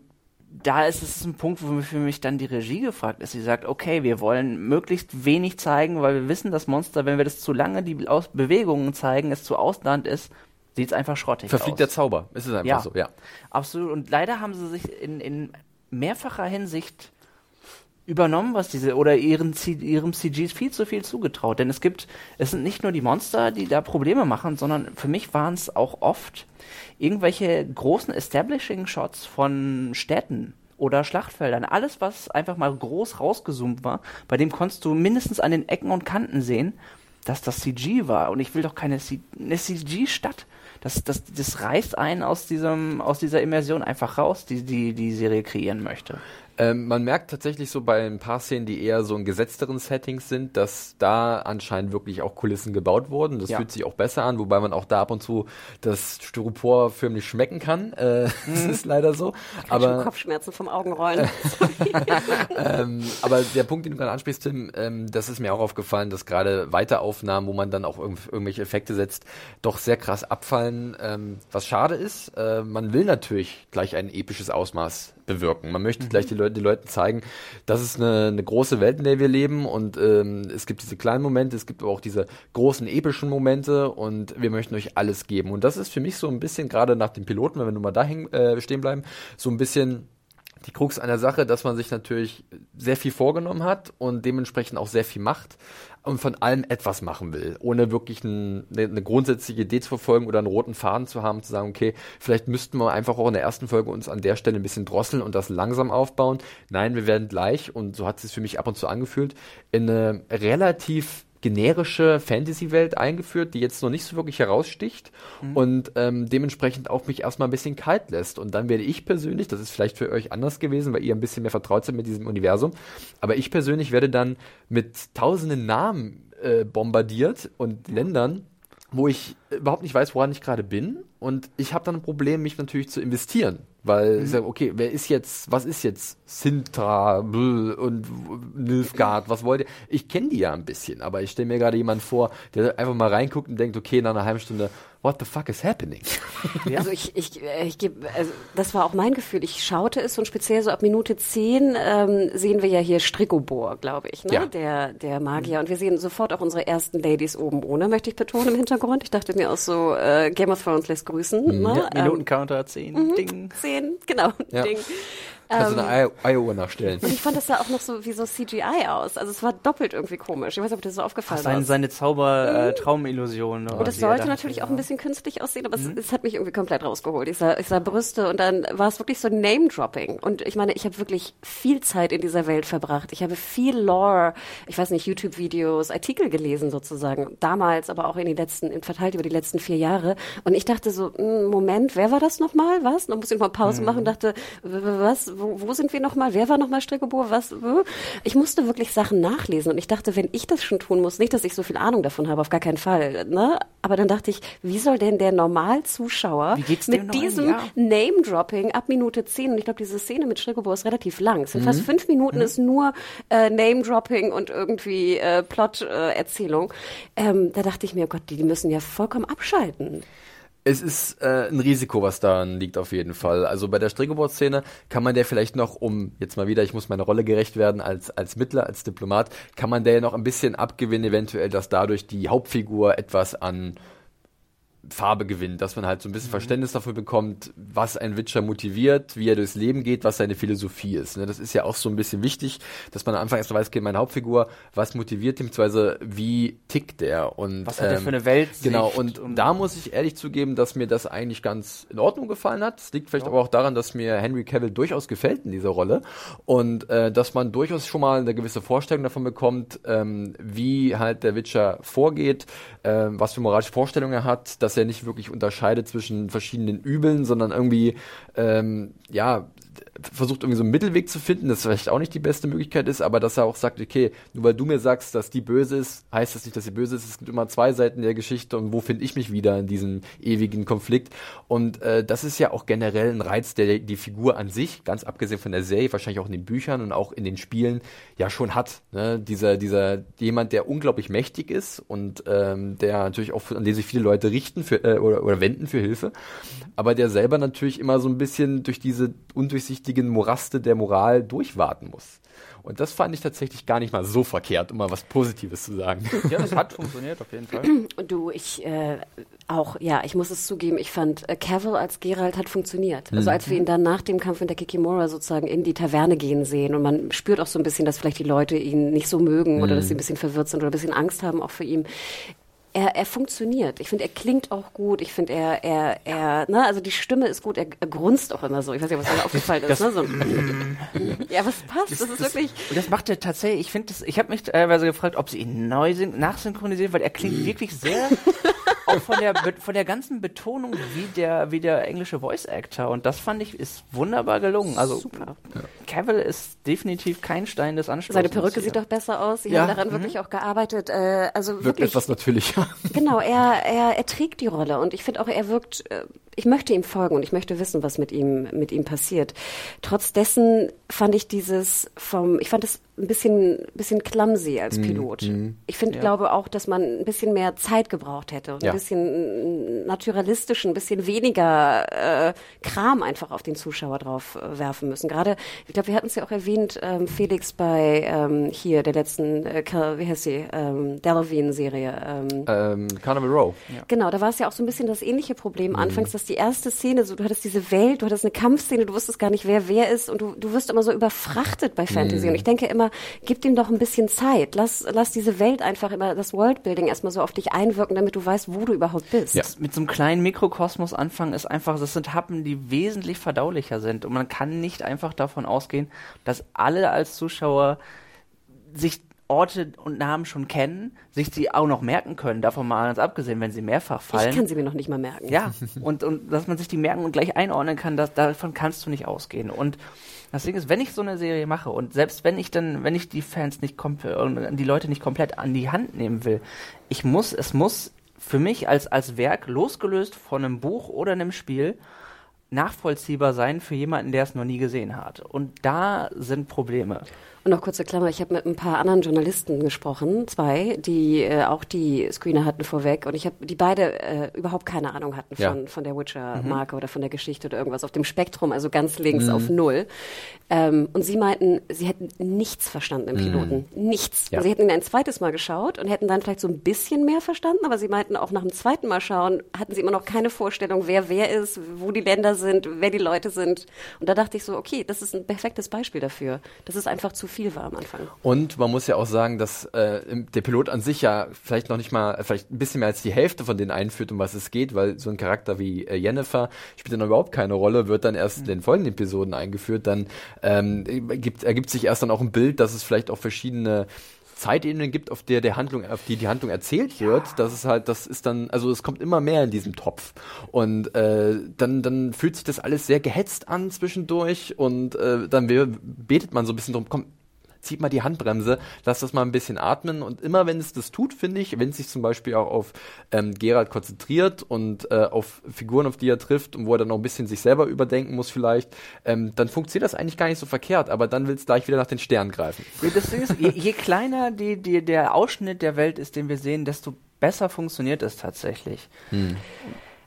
da ist es ein Punkt, wo für mich dann die Regie gefragt ist. Sie sagt, okay, wir wollen möglichst wenig zeigen, weil wir wissen, das Monster, wenn wir das zu lange die Aus Bewegungen zeigen, es zu ausland ist, sieht es einfach schrottig Verfliegt aus. der Zauber. Ist es einfach Ja. so, ja. Absolut. Und leider haben sie sich in, in mehrfacher Hinsicht übernommen, was diese oder ihren, ihrem CG viel zu viel zugetraut. Denn es gibt, es sind nicht nur die Monster, die da Probleme machen, sondern für mich waren es auch oft irgendwelche großen Establishing-Shots von Städten oder Schlachtfeldern. Alles, was einfach mal groß rausgezoomt war, bei dem konntest du mindestens an den Ecken und Kanten sehen, dass das CG war. Und ich will doch keine CG-Stadt. Das, das, das reißt einen aus, diesem, aus dieser Immersion einfach raus, die die, die Serie kreieren möchte. Ähm, man merkt tatsächlich so bei ein paar Szenen, die eher so in gesetzteren Settings sind, dass da anscheinend wirklich auch Kulissen gebaut wurden. Das Ja. fühlt sich auch besser an, wobei man auch da ab und zu das Styropor förmlich schmecken kann. Äh, Das ist leider so. Ich hab schon Aber Kopfschmerzen vom Augenrollen. ähm, aber der Punkt, den du gerade ansprichst, Tim, ähm, das ist mir auch aufgefallen, dass gerade Weiteraufnahmen, wo man dann auch irgendw irgendwelche Effekte setzt, doch sehr krass abfallen. Ähm, was schade ist, äh, man will natürlich gleich ein episches Ausmaß bewirken. Man möchte gleich die Leute, die Leuten zeigen, das ist eine, eine große Welt, in der wir leben und ähm, es gibt diese kleinen Momente, es gibt aber auch diese großen epischen Momente und wir möchten euch alles geben. Und das ist für mich so ein bisschen, gerade nach dem Piloten, wenn wir nur mal da äh, stehen bleiben, so ein bisschen die Krux an der Sache, dass man sich natürlich sehr viel vorgenommen hat und dementsprechend auch sehr viel macht und von allem etwas machen will, ohne wirklich ein, eine, eine, grundsätzliche Idee zu verfolgen oder einen roten Faden zu haben, zu sagen, okay, vielleicht müssten wir einfach auch in der ersten Folge uns an der Stelle ein bisschen drosseln und das langsam aufbauen. Nein, wir werden gleich, und so hat es sich für mich ab und zu angefühlt, in eine relativ generische Fantasy-Welt eingeführt, die jetzt noch nicht so wirklich heraussticht mhm. und ähm, dementsprechend auch mich erstmal ein bisschen kalt lässt. Und dann werde ich persönlich, das ist vielleicht für euch anders gewesen, weil ihr ein bisschen mehr vertraut seid mit diesem Universum, aber ich persönlich werde dann mit tausenden Namen äh, bombardiert und Ländern, wo ich überhaupt nicht weiß, woran ich gerade bin. Und ich habe dann ein Problem, mich natürlich zu investieren. Weil mhm. ich sage, okay, wer ist jetzt, was ist jetzt Sintra und Nilfgaard, was wollt ihr? Ich kenne die ja ein bisschen, aber ich stelle mir gerade jemanden vor, der einfach mal reinguckt und denkt, okay, nach einer halben Stunde, what the fuck is happening? Ja. Also ich, ich, äh, ich gebe, also das war auch mein Gefühl. Ich schaute es und speziell so ab Minute zehn ähm, sehen wir ja hier Strickobor, glaube ich, ne? Ja. der, der Magier. Und wir sehen sofort auch unsere ersten Ladies oben ohne, möchte ich betonen im Hintergrund. Ich dachte mir auch so, äh, Game of Thrones lässt grüßen. Mhm. Ne? Ja, Minutencounter 10, ähm, Ding. 10, genau, ja. Ding. Kannst du eine Iowa nachstellen. Und ich fand das sah auch noch so wie so CGI aus. Also es war doppelt irgendwie komisch. Ich weiß nicht, ob dir das so aufgefallen ist. Seine, seine Zauber-Traumillusion. Äh, und es sollte natürlich auch ein bisschen künstlich aussehen, aber mhm. es, es, hat mich irgendwie komplett rausgeholt. Ich sah, ich sah Brüste und dann war es wirklich so Name-Dropping. Und ich meine, ich habe wirklich viel Zeit in dieser Welt verbracht. Ich habe viel Lore, ich weiß nicht, YouTube-Videos, Artikel gelesen sozusagen. Damals, aber auch in den letzten, verteilt über die letzten vier Jahre. Und ich dachte so, hm, Moment, wer war das nochmal? Was? Dann musste ich mal Pause mhm. machen und dachte, was? Wo, wo sind wir nochmal? Wer war nochmal Strickebohr? Was? Ich musste wirklich Sachen nachlesen und ich dachte, wenn ich das schon tun muss, nicht, dass ich so viel Ahnung davon habe, auf gar keinen Fall. Ne? Aber dann dachte ich, wie soll denn der Normalzuschauer mit diesem ja. Name-Dropping ab Minute 10, und ich glaube, diese Szene mit Strickebohr ist relativ lang, es sind mhm. fast fünf Minuten, mhm. ist nur äh, Name-Dropping und irgendwie äh, Plot-Erzählung. Äh, ähm, da dachte ich mir, Gott, die, die müssen ja vollkommen abschalten. Es ist äh, ein Risiko, was daran liegt auf jeden Fall. Also bei der Strickeboard-Szene kann man der vielleicht noch, um jetzt mal wieder, ich muss meiner Rolle gerecht werden als, als Mittler, als Diplomat, kann man der noch ein bisschen abgewinnen, eventuell, dass dadurch die Hauptfigur etwas an Farbe gewinnt, dass man halt so ein bisschen mhm. Verständnis dafür bekommt, was ein Witcher motiviert, wie er durchs Leben geht, was seine Philosophie ist. Ne? Das ist ja auch so ein bisschen wichtig, dass man am Anfang erstmal weiß, okay, meine Hauptfigur, was motiviert ihn, beziehungsweise wie tickt der und was hat ähm, er für eine Welt? Genau, und, und da muss ich ehrlich zugeben, dass mir das eigentlich ganz in Ordnung gefallen hat. Es liegt vielleicht ja. aber auch daran, dass mir Henry Cavill durchaus gefällt in dieser Rolle und äh, dass man durchaus schon mal eine gewisse Vorstellung davon bekommt, ähm, wie halt der Witcher vorgeht, äh, was für moralische Vorstellungen er hat, dass er nicht wirklich unterscheidet zwischen verschiedenen Übeln, sondern irgendwie, ähm, ja, versucht irgendwie so einen Mittelweg zu finden, das vielleicht auch nicht die beste Möglichkeit ist, aber dass er auch sagt, okay, nur weil du mir sagst, dass die böse ist, heißt das nicht, dass sie böse ist. Es gibt immer zwei Seiten der Geschichte und wo finde ich mich wieder in diesem ewigen Konflikt? Und äh, das ist ja auch generell ein Reiz, der die Figur an sich, ganz abgesehen von der Serie, wahrscheinlich auch in den Büchern und auch in den Spielen, ja schon hat. Ne? Dieser, dieser jemand, der unglaublich mächtig ist und ähm, der natürlich auch, an den sich viele Leute richten für, äh, oder, oder wenden für Hilfe, aber der selber natürlich immer so ein bisschen durch diese undurchsichtigen Moraste der Moral durchwarten muss. Und das fand ich tatsächlich gar nicht mal so verkehrt, um mal was Positives zu sagen. Ja, das hat funktioniert auf jeden Fall. Du, ich äh, auch, ja, ich muss es zugeben, ich fand äh, Cavill als Geralt hat funktioniert. Also mhm. als wir ihn dann nach dem Kampf in der Kikimora sozusagen in die Taverne gehen sehen und man spürt auch so ein bisschen, dass vielleicht die Leute ihn nicht so mögen mhm. oder dass sie ein bisschen verwirrt sind oder ein bisschen Angst haben auch für ihn er, er funktioniert. Ich finde, er klingt auch gut. Ich finde, er, er, er, ne, also die Stimme ist gut. Er, er grunzt auch immer so. Ich weiß nicht, was mir aufgefallen ist. Ne? So. ja, was passt? Das, das ist das, wirklich. Das macht er tatsächlich. Ich finde das. Ich habe mich teilweise gefragt, ob sie ihn neu nachsynchronisieren, weil er klingt wirklich sehr auch von der von der ganzen Betonung wie der wie der englische Voice Actor. Und das fand ich ist wunderbar gelungen. Also Super. Cavill ist definitiv kein Stein des Anstoßes. Seine Perücke hier. sieht doch besser aus. Sie ja. haben daran mhm. wirklich auch gearbeitet. Äh, also Wirkt wirklich etwas natürlicher. Genau, er, er, er trägt die Rolle und ich finde auch, er wirkt, äh, ich möchte ihm folgen und ich möchte wissen, was mit ihm, mit ihm passiert. Trotz dessen fand ich dieses vom, ich fand es ein bisschen, bisschen clumsy als Mhm, Pilot. Ich finde, glaube auch, dass man ein bisschen mehr Zeit gebraucht hätte und Ja. ein bisschen naturalistisch, ein bisschen weniger äh, Kram einfach auf den Zuschauer drauf äh, werfen müssen. Gerade, ich glaube, wir hatten es ja auch erwähnt, ähm, Felix bei ähm, hier der letzten, äh, wie heißt sie, ähm, Delavian-Serie. Ähm, Ähm, Carnival Row. Genau, da war es ja auch so ein bisschen das ähnliche Mhm. Problem anfangs, dass die erste Szene, so du hattest diese Welt, du hattest eine Kampfszene, du wusstest gar nicht, wer wer ist und du, du wirst immer so überfrachtet bei Fantasy. Mhm. Und ich denke immer, gib dem doch ein bisschen Zeit. Lass, lass diese Welt einfach immer, das Worldbuilding erstmal so auf dich einwirken, damit du weißt, wo du überhaupt bist. Ja. mit so einem kleinen Mikrokosmos anfangen ist einfach, das sind Happen, die wesentlich verdaulicher sind. Und man kann nicht einfach davon ausgehen, dass alle als Zuschauer sich Orte und Namen schon kennen, sich sie auch noch merken können, davon mal ganz abgesehen, wenn sie mehrfach fallen. Ich kann sie mir noch nicht mal merken. Ja, und, und dass man sich die merken und gleich einordnen kann, das, davon kannst du nicht ausgehen. Und das Ding ist, wenn ich so eine Serie mache und selbst wenn ich dann, wenn ich die Fans nicht komplett, die Leute nicht komplett an die Hand nehmen will, ich muss, es muss für mich als, als Werk losgelöst von einem Buch oder einem Spiel nachvollziehbar sein für jemanden, der es noch nie gesehen hat. Und da sind Probleme. Und noch kurze Klammer, ich habe mit ein paar anderen Journalisten gesprochen, zwei, die äh, auch die Screener hatten vorweg und ich habe, die beide äh, überhaupt keine Ahnung hatten Ja. von, von der Witcher-Marke oder von der Geschichte oder irgendwas auf dem Spektrum, also ganz links auf Null. Ähm, und sie meinten, sie hätten nichts verstanden im Piloten. Nichts. Ja. Sie hätten ihn ein zweites Mal geschaut und hätten dann vielleicht so ein bisschen mehr verstanden, aber sie meinten auch nach dem zweiten Mal schauen, hatten sie immer noch keine Vorstellung, wer wer ist, wo die Länder sind, wer die Leute sind. Und da dachte ich so, okay, das ist ein perfektes Beispiel dafür. Das ist einfach zu viel war am Anfang. Und man muss ja auch sagen, dass äh, der Pilot an sich ja vielleicht noch nicht mal, äh, vielleicht ein bisschen mehr als die Hälfte von denen einführt, um was es geht, weil so ein Charakter wie äh, Jennifer spielt dann überhaupt keine Rolle, wird dann erst in den folgenden Episoden eingeführt, dann ähm, gibt, ergibt sich erst dann auch ein Bild, dass es vielleicht auch verschiedene Zeitebenen gibt, auf der der Handlung, auf die die Handlung erzählt wird, das ist halt, das ist dann, also es kommt immer mehr in diesem Topf. Und äh, dann dann fühlt sich das alles sehr gehetzt an zwischendurch. Und äh, dann betet man so ein bisschen drum, komm, zieht mal die Handbremse, lass das mal ein bisschen atmen und immer wenn es das tut, finde ich, wenn es sich zum Beispiel auch auf ähm, Gerald konzentriert und äh, auf Figuren, auf die er trifft und wo er dann noch ein bisschen sich selber überdenken muss vielleicht, ähm, dann funktioniert das eigentlich gar nicht so verkehrt, aber dann will es gleich wieder nach den Sternen greifen. Ja, Das Ding ist, je, je kleiner die, die, der Ausschnitt der Welt ist, den wir sehen, desto besser funktioniert es tatsächlich.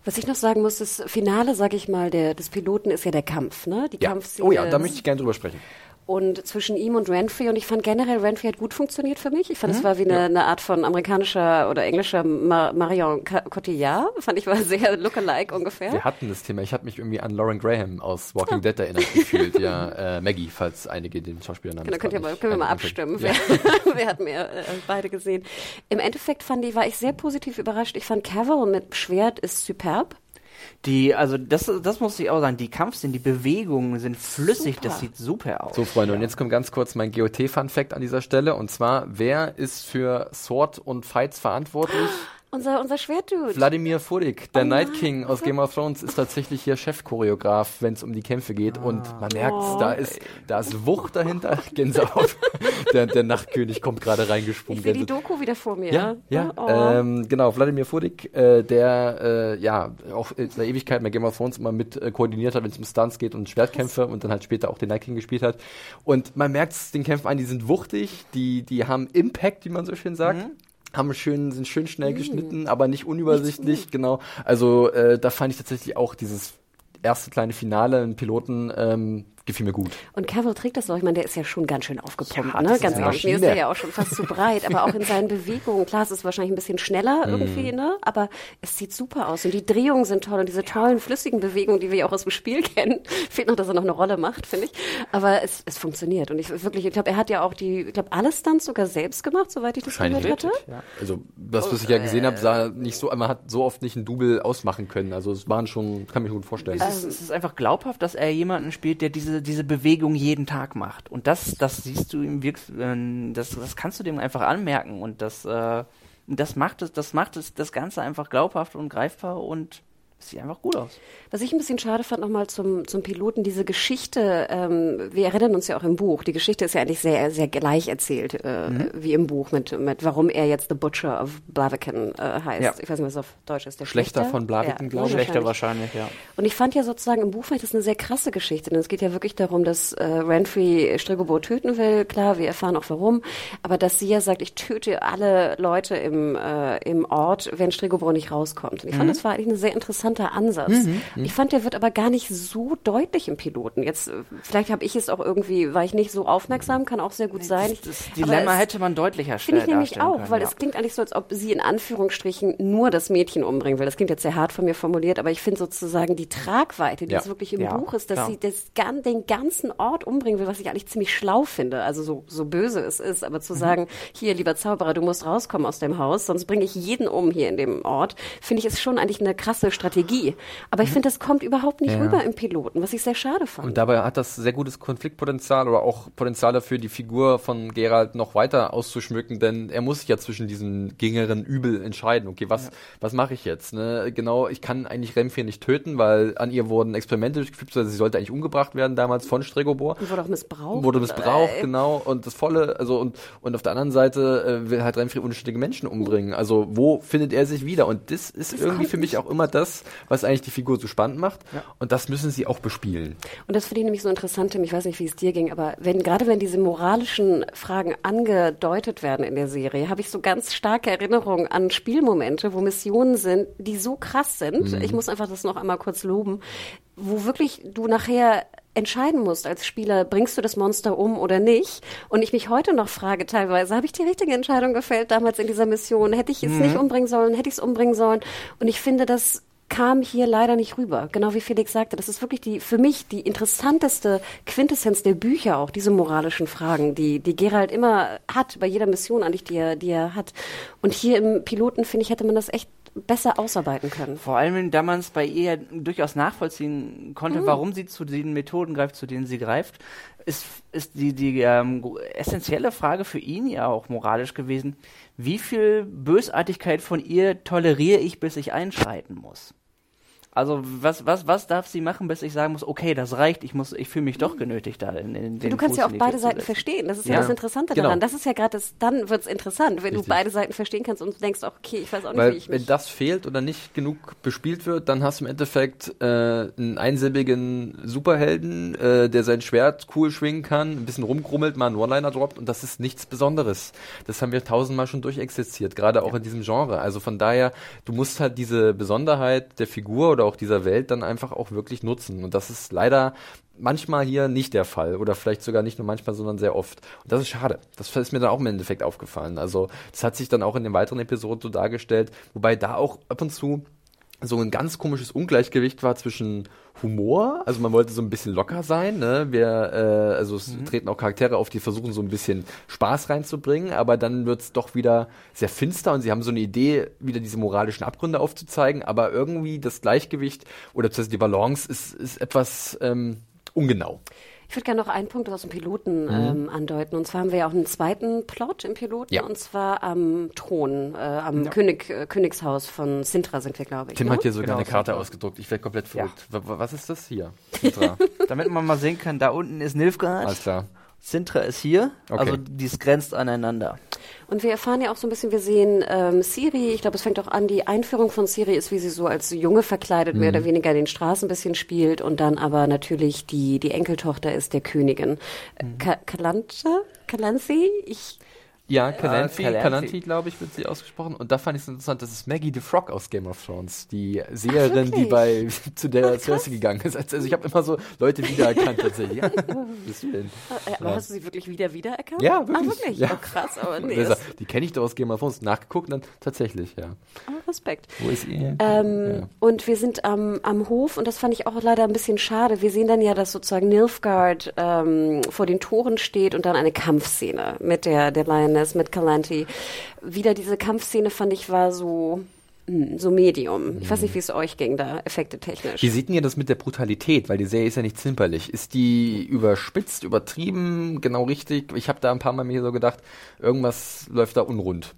Was ich noch sagen muss, das Finale, sag ich mal, der, des Piloten ist ja der Kampf, ne? Die Ja. Kampfszene. Oh ja, da möchte ich gerne drüber sprechen. Und zwischen ihm und Renfrey, und ich fand generell, Renfrey hat gut funktioniert für mich. Ich fand, es Mhm. war wie eine, eine Art von amerikanischer oder englischer Ma Marion Cotillard. Fand ich war sehr lookalike ungefähr. Wir hatten das Thema, ich habe mich irgendwie an Lauren Graham aus Walking Dead erinnert gefühlt, ja, äh, Maggie, falls einige den Schauspielernamen Genau, könnt ihr mal, können wir mal abstimmen, Ja. wer, wer hat mehr äh, beide gesehen. Im Endeffekt fand ich, war ich sehr positiv überrascht. Ich fand Cavill mit Schwert ist superb. Die, also das, das muss ich auch sagen, die Kampfszenen, die Bewegungen sind flüssig, Super. das sieht super aus. So, Freunde, und jetzt kommt ganz kurz mein GOT-Fun-Fact an dieser Stelle. Und zwar, wer ist für Sword und Fights verantwortlich? Unser, unser Schwertdude. Wladimir Furik, der Oh Night. King aus Game of Thrones, ist tatsächlich hier Chefchoreograf, wenn es um die Kämpfe geht. Und man merkt, Oh. da ist, da ist Wucht dahinter. Gänsehaut. der, der Nachtkönig kommt gerade reingesprungen. ich sehe die Doku wieder vor mir. ja, ja. Oh. Ähm, genau, Wladimir Fudik, äh, der äh, ja auch in der Ewigkeit bei Game of Thrones immer mit äh, koordiniert hat, wenn es um Stunts geht und Schwertkämpfe und dann halt später auch den Night King gespielt hat. Und man merkt es den Kämpfen an, die sind wuchtig, die, die haben Impact, wie man so schön sagt. Haben schön, sind schön schnell geschnitten, aber nicht unübersichtlich, genau. Also äh, da fand ich tatsächlich auch dieses erste kleine Finale im Piloten ähm, gefiel mir gut. Und Cavill trägt das auch. Ich meine, der ist ja schon ganz schön aufgepumpt, Ja, ne? Ganz ehrlich. Mir ist der ja auch schon fast zu breit, aber auch in seinen Bewegungen. Klar, es ist wahrscheinlich ein bisschen schneller irgendwie, Mhm. ne? Aber es sieht super aus und die Drehungen sind toll und diese tollen flüssigen Bewegungen, die wir ja auch aus dem Spiel kennen. Fehlt noch, dass er noch eine Rolle macht, finde ich. Aber es, es funktioniert und ich wirklich, ich glaube, er hat ja auch die, ich glaube, alle Stunts sogar selbst gemacht, soweit ich das gehört hatte. Ja. Also, das, was ich ja gesehen habe, sah nicht so, man hat so oft nicht ein Double ausmachen können. Also, es waren schon, kann mich gut vorstellen. Es ist, es ist einfach glaubhaft, dass er jemanden spielt, der diese, diese Bewegung jeden Tag macht. Und das, das siehst du ihm wirklich, ähm, das, das kannst du dem einfach anmerken. Und das, äh, das macht es, das macht es, das Ganze einfach glaubhaft und greifbar und sieht einfach gut aus. Was ich ein bisschen schade fand, nochmal zum, zum Piloten, diese Geschichte, ähm, wir erinnern uns ja auch im Buch, die Geschichte ist ja eigentlich sehr, sehr gleich erzählt, äh, mhm. wie im Buch, mit, mit warum er jetzt The Butcher of Blaviken äh, heißt. Ja. Ich weiß nicht, was auf Deutsch ist. Der Schlechter, Schlechter von Blaviken, ja, glaube ich. Schlechter wahrscheinlich, ja. Und ich fand ja sozusagen im Buch ich das eine sehr krasse Geschichte, denn es geht ja wirklich darum, dass äh, Renfrey Strigobor töten will, klar, wir erfahren auch warum, aber dass sie ja sagt, ich töte alle Leute im, äh, im Ort, wenn Strigobor nicht rauskommt. Und ich mhm. fand, das war eigentlich ein sehr interessanter Ansatz. Mhm. Ich fand, der wird aber gar nicht so deutlich im Piloten. Jetzt, äh, vielleicht habe ich es auch irgendwie, war ich nicht so aufmerksam, kann auch sehr gut sein. Das, das Dilemma es, hätte man deutlicher stellen Finde ich nämlich auch, können, weil ja. es klingt eigentlich so, als ob sie in Anführungsstrichen nur das Mädchen umbringen will. Das klingt jetzt sehr hart von mir formuliert, aber ich finde sozusagen die Tragweite, die ja. es wirklich im ja. Buch ist, dass sie das, den ganzen Ort umbringen will, was ich eigentlich ziemlich schlau finde. Also so, so böse es ist, aber zu mhm. sagen, hier, lieber Zauberer, du musst rauskommen aus dem Haus, sonst bringe ich jeden um hier in dem Ort, finde ich ist schon eigentlich eine krasse Strategie. Aber ich finde, das kommt überhaupt nicht rüber im Piloten, was ich sehr schade fand. Und dabei hat das sehr gutes Konfliktpotenzial oder auch Potenzial dafür, die Figur von Gerald noch weiter auszuschmücken, denn er muss sich ja zwischen diesen geringeren Übel entscheiden. Okay, was, ja. was mache ich jetzt? Ne? Genau, ich kann eigentlich Remfir nicht töten, weil an ihr wurden Experimente durchgeführt, also sie sollte eigentlich umgebracht werden damals von Stregobor. Und wurde auch missbraucht. Wurde missbraucht, äh, genau. Und das volle, also und, und auf der anderen Seite äh, will halt Remfir unschuldige Menschen umbringen. Also wo findet er sich wieder? Und das ist das irgendwie für mich auch immer das, was eigentlich die Figur so spannend macht. Ja. Und das müssen sie auch bespielen. Und das finde ich nämlich so interessant, Tim, ich weiß nicht, wie es dir ging, aber wenn, gerade wenn diese moralischen Fragen angedeutet werden in der Serie, habe ich so ganz starke Erinnerungen an Spielmomente, wo Missionen sind, die so krass sind. Mhm. Ich muss einfach das noch einmal kurz loben, wo wirklich du nachher entscheiden musst als Spieler, bringst du das Monster um oder nicht? Und ich mich heute noch frage teilweise, habe ich die richtige Entscheidung gefällt damals in dieser Mission? Hätte ich es mhm. nicht umbringen sollen? Hätte ich es umbringen sollen? Und ich finde, das kam hier leider nicht rüber. Genau wie Felix sagte, das ist wirklich die, für mich die interessanteste Quintessenz der Bücher auch, diese moralischen Fragen, die, die Gerald immer hat, bei jeder Mission eigentlich, die er, die er hat. Und hier im Piloten, finde ich, hätte man das echt besser ausarbeiten können. Vor allem, da man es bei ihr durchaus nachvollziehen konnte, mhm. warum sie zu den Methoden greift, zu denen sie greift, ist, ist die, die ähm, essentielle Frage für ihn ja auch moralisch gewesen, wie viel Bösartigkeit von ihr toleriere ich, bis ich einschreiten muss? Also was, was, was darf sie machen, bis ich sagen muss, okay, das reicht, ich muss, ich fühle mich doch genötigt da in, in den Du kannst Fuß ja auch beide Seiten verstehen. Das ist ja, ja das Interessante genau. daran. Das ist ja gerade das, dann wird's interessant, wenn Richtig. du beide Seiten verstehen kannst und denkst, okay, ich weiß auch nicht, Weil, wie ich mich. Wenn das fehlt oder nicht genug bespielt wird, dann hast du im Endeffekt äh, einen einsilbigen Superhelden, äh, der sein Schwert cool schwingen kann, ein bisschen rumgrummelt, mal einen One-Liner droppt und das ist nichts Besonderes. Das haben wir tausendmal schon durchexistiert, gerade auch ja. in diesem Genre. Also von daher, du musst halt diese Besonderheit der Figur oder auch dieser Welt dann einfach auch wirklich nutzen. Und das ist leider manchmal hier nicht der Fall oder vielleicht sogar nicht nur manchmal, sondern sehr oft. Und das ist schade. Das ist mir dann auch im Endeffekt aufgefallen. Also das hat sich dann auch in den weiteren Episoden so dargestellt, wobei da auch ab und zu so ein ganz komisches Ungleichgewicht war zwischen Humor, also man wollte so ein bisschen locker sein, ne? Wir, äh, also es mhm. treten auch Charaktere auf, die versuchen so ein bisschen Spaß reinzubringen, aber dann wird's doch wieder sehr finster und sie haben so eine Idee, wieder diese moralischen Abgründe aufzuzeigen, aber irgendwie das Gleichgewicht oder die Balance ist, ist etwas ähm, ungenau. Ich würde gerne noch einen Punkt aus dem Piloten mhm. ähm, andeuten. Und zwar haben wir ja auch einen zweiten Plot im Piloten, ja. und zwar am Thron, äh, am ja. König, äh, Königshaus von Sintra sind wir, glaube ich. Tim ne? hat hier sogar genau, eine Karte ausgedruckt. Ich werde komplett verrückt. Ja. Was ist das hier? Sintra. Damit man mal sehen kann, da unten ist Nilfgaard. Alles klar. Sintra ist hier, okay. also dies grenzt aneinander. Und wir erfahren ja auch so ein bisschen, wir sehen ähm, Siri, ich glaube, es fängt auch an, die Einführung von Siri ist, wie sie so als Junge verkleidet, mhm. mehr oder weniger in den Straßen ein bisschen spielt und dann aber natürlich die, die Enkeltochter ist der Königin. Mhm. Kalante? Kalansi? Ich ja, Kalanthi, ja, Kalanthi glaube ich, wird sie ausgesprochen. Und da fand ich es interessant, das ist Maggie the Frog aus Game of Thrones, die Seherin, die bei zu der Cersei gegangen ist. Also ich habe immer so Leute wiedererkannt tatsächlich. Ja, was denn? Aber ja. hast du sie wirklich wieder wiedererkannt? Ja, wirklich. Ah, wirklich? Ja. Oh, krass, aber nee. Die kenne ich doch aus Game of Thrones. Nachgeguckt und dann tatsächlich, ja. Oh, Respekt. Wo ist ihr? Ähm, ja. Und wir sind am, am Hof und das fand ich auch leider ein bisschen schade. Wir sehen dann ja, dass sozusagen Nilfgaard ähm, vor den Toren steht und dann eine Kampfszene mit der, der Lioness, mit Calante. Wieder diese Kampfszene fand ich war so hm, so Medium. Ich weiß nicht, wie es euch ging da, effekte technisch. Wie sieht denn ihr das mit der Brutalität? Weil die Serie ist ja nicht zimperlich. Ist die überspitzt, übertrieben, genau richtig? Ich habe da ein paar Mal mir so gedacht, irgendwas läuft da unrund.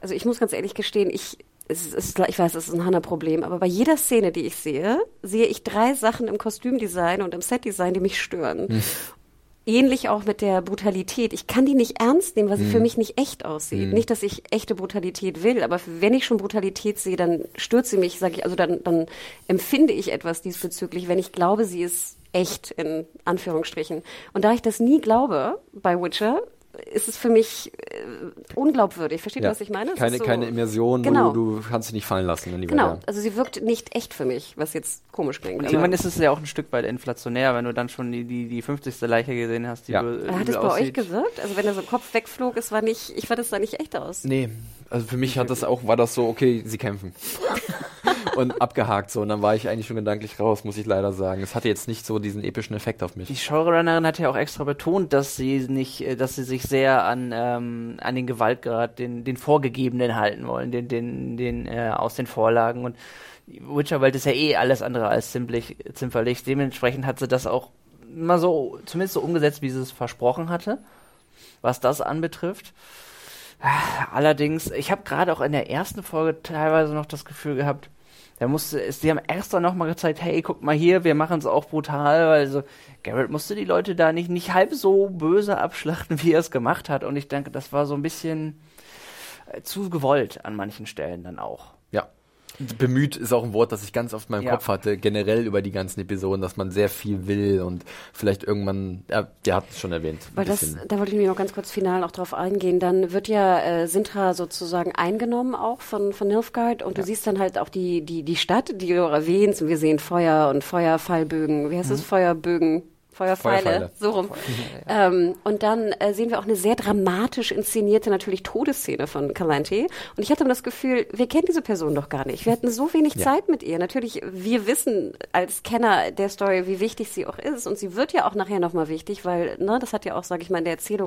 Also ich muss ganz ehrlich gestehen, ich es ist, ich weiß, es ist ein Hanna-Problem, aber bei jeder Szene, die ich sehe, sehe ich drei Sachen im Kostümdesign und im Setdesign, die mich stören. Hm. Ähnlich auch mit der Brutalität. Ich kann die nicht ernst nehmen, weil sie für mich nicht echt aussieht. Hm. Nicht, dass ich echte Brutalität will, aber wenn ich schon Brutalität sehe, dann stört sie mich, sage ich, also dann, dann empfinde ich etwas diesbezüglich, wenn ich glaube, sie ist echt in Anführungsstrichen. Und da ich das nie glaube bei Witcher, ist es für mich äh, unglaubwürdig. Versteht ihr, Ja. was ich meine? Es Keine, ist so- keine Immersion, Genau. wo du, du kannst dich nicht fallen lassen in die Genau, Welt. also sie wirkt nicht echt für mich, was jetzt komisch klingt. Und irgendwann ist es ja auch ein Stück weit inflationär, wenn du dann schon die, die, die 50. Leiche gesehen hast, die Ja. du, Hat die es bei euch gewirkt? Also wenn der so Kopf wegflog, es war nicht, ich fand es sah nicht echt aus. Nee, also für mich hat das auch, war das so, okay, sie kämpfen. und abgehakt so. Und dann war ich eigentlich schon gedanklich raus, muss ich leider sagen. Es hatte jetzt nicht so diesen epischen Effekt auf mich. Die Showrunnerin hat ja auch extra betont, dass sie nicht, äh, dass sie sich sehr an, ähm, an den Gewaltgrad, den, den vorgegebenen halten wollen, den, den, den äh, aus den Vorlagen. Und die Witcher-Welt ist ja eh alles andere als zimperlich, zimperlich. Dementsprechend hat sie das auch immer so, zumindest so umgesetzt, wie sie es versprochen hatte, was das anbetrifft. Allerdings, ich habe gerade auch in der ersten Folge teilweise noch das Gefühl gehabt, da musste es, die haben extra nochmal gezeigt, hey, guck mal hier, wir machen es auch brutal, weil so, Garrett musste die Leute da nicht, nicht halb so böse abschlachten, wie er es gemacht hat. Und ich denke, das war so ein bisschen äh, zu gewollt an manchen Stellen dann auch. Ja. Bemüht ist auch ein Wort, das ich ganz oft in meinem Ja. Kopf hatte, generell über die ganzen Episoden, dass man sehr viel will und vielleicht irgendwann, ja, der hat es schon erwähnt. Weil das, da wollte ich mir noch ganz kurz final noch drauf eingehen. Dann wird ja äh, Sintra sozusagen eingenommen auch von, von Nilfgaard und du siehst dann halt auch die, die, die Stadt, die du erwähnst und wir sehen Feuer und Feuerfallbögen. Wie heißt es? Feuerbögen? Feuerpfeile, Feuerpfeile. so rum. Ähm, und dann äh, sehen wir auch eine sehr dramatisch inszenierte natürlich Todesszene von Calante. Und ich hatte immer das Gefühl, wir kennen diese Person doch gar nicht. Wir hatten so wenig Zeit mit ihr. Natürlich, wir wissen als Kenner der Story, wie wichtig sie auch ist. Und sie wird ja auch nachher nochmal wichtig, weil, ne, das hat ja auch, sage ich mal, in der Erzählung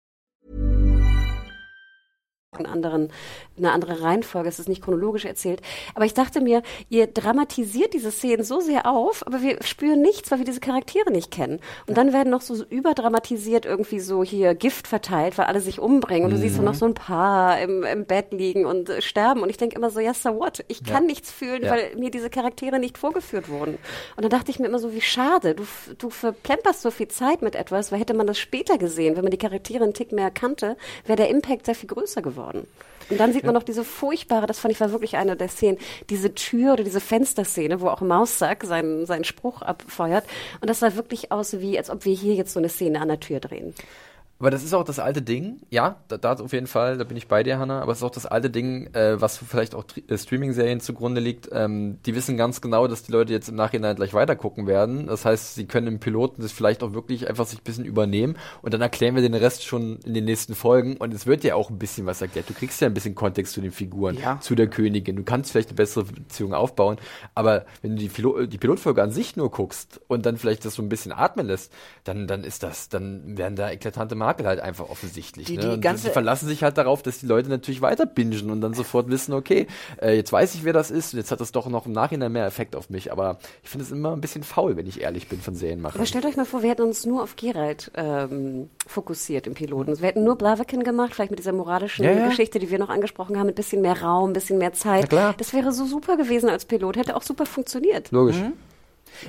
einen anderen, eine andere Reihenfolge, es ist nicht chronologisch erzählt. Aber ich dachte mir, ihr dramatisiert diese Szenen so sehr auf, aber wir spüren nichts, weil wir diese Charaktere nicht kennen. Und dann werden noch so überdramatisiert irgendwie so hier Gift verteilt, weil alle sich umbringen. Und du siehst dann noch so ein Paar im, im Bett liegen und äh, sterben. Und ich denke immer so, ja, so what? Ich kann nichts fühlen, Ja. weil mir diese Charaktere nicht vorgeführt wurden. Und dann dachte ich mir immer so, wie schade. Du, du verplemperst so viel Zeit mit etwas, weil hätte man das später gesehen, wenn man die Charaktere einen Tick mehr kannte, wäre der Impact sehr viel größer geworden. Und dann sieht man noch diese furchtbare, das fand ich war wirklich eine der Szenen, diese Tür oder diese Fensterszene, wo auch Maussack seinen, seinen Spruch abfeuert. Und das sah wirklich aus wie, als ob wir hier jetzt so eine Szene an der Tür drehen. Aber das ist auch das alte Ding, ja, da, da auf jeden Fall, da bin ich bei dir, Hanna, aber es ist auch das alte Ding, äh, was vielleicht auch äh, Streaming-Serien zugrunde liegt. Ähm, die wissen ganz genau, dass die Leute jetzt im Nachhinein gleich weitergucken werden. Das heißt, sie können im Piloten das vielleicht auch wirklich einfach sich ein bisschen übernehmen und dann erklären wir den Rest schon in den nächsten Folgen und es wird ja auch ein bisschen was erklärt. Du kriegst ja ein bisschen Kontext zu den Figuren, Ja. zu der Königin. Du kannst vielleicht eine bessere Beziehung aufbauen, aber wenn du die, Pilo die Pilotfolge an sich nur guckst und dann vielleicht das so ein bisschen atmen lässt, dann, dann ist das, dann werden da eklatante Makel halt einfach offensichtlich. Die- ne? die ganze- sie verlassen sich halt darauf, dass die Leute natürlich weiter bingen und dann sofort wissen, okay, äh, jetzt weiß ich, wer das ist und jetzt hat das doch noch im Nachhinein mehr Effekt auf mich. Aber ich finde es immer ein bisschen faul, wenn ich ehrlich bin von Serienmachern. Aber stellt euch mal vor, wir hätten uns nur auf Geralt ähm, fokussiert im Piloten. Wir hätten nur Blaviken gemacht, vielleicht mit dieser moralischen Ja, ja. Geschichte, die wir noch angesprochen haben, mit bisschen mehr Raum, ein bisschen mehr Zeit. Das wäre so super gewesen als Pilot, hätte auch super funktioniert. Logisch.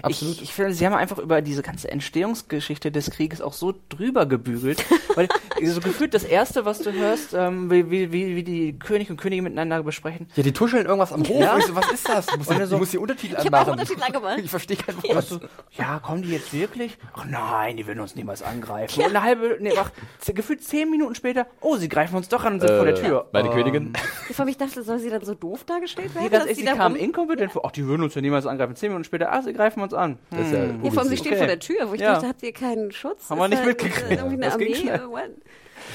Absolut. Ich, ich finde, sie haben einfach über diese ganze Entstehungsgeschichte des Krieges auch so drüber gebügelt. weil so gefühlt das Erste, was du hörst, ähm, wie, wie, wie, die König und Königin miteinander besprechen. ja, die tuscheln irgendwas am Hof. Ja. So, was ist das? Du musst, dann so- du musst die Untertitel Ich anmachen. Untertitel angemacht. Ich verstehe kein Und Wort. so, ja, kommen die jetzt wirklich? Ach nein, die werden uns niemals angreifen. Und eine halbe, nee, ach, gefühlt zehn Minuten später, oh, sie greifen uns doch an und sind vor der Tür. Meine Ähm, Königin. Ich von mich dachte, soll sie dann so doof dargestellt werden? Nee, dass echt, sie rum- inkompetent vor. Ach, die würden uns ja niemals angreifen. Zehn Minuten später, ah, sie greifen uns an. Das ist ja Ja, vor allem, sie steht Okay. vor der Tür, wo ich Ja. dachte, habt ihr keinen Schutz? Haben wir nicht da- mitgekriegt. Irgendwie eine Das ging Armee? schnell. What?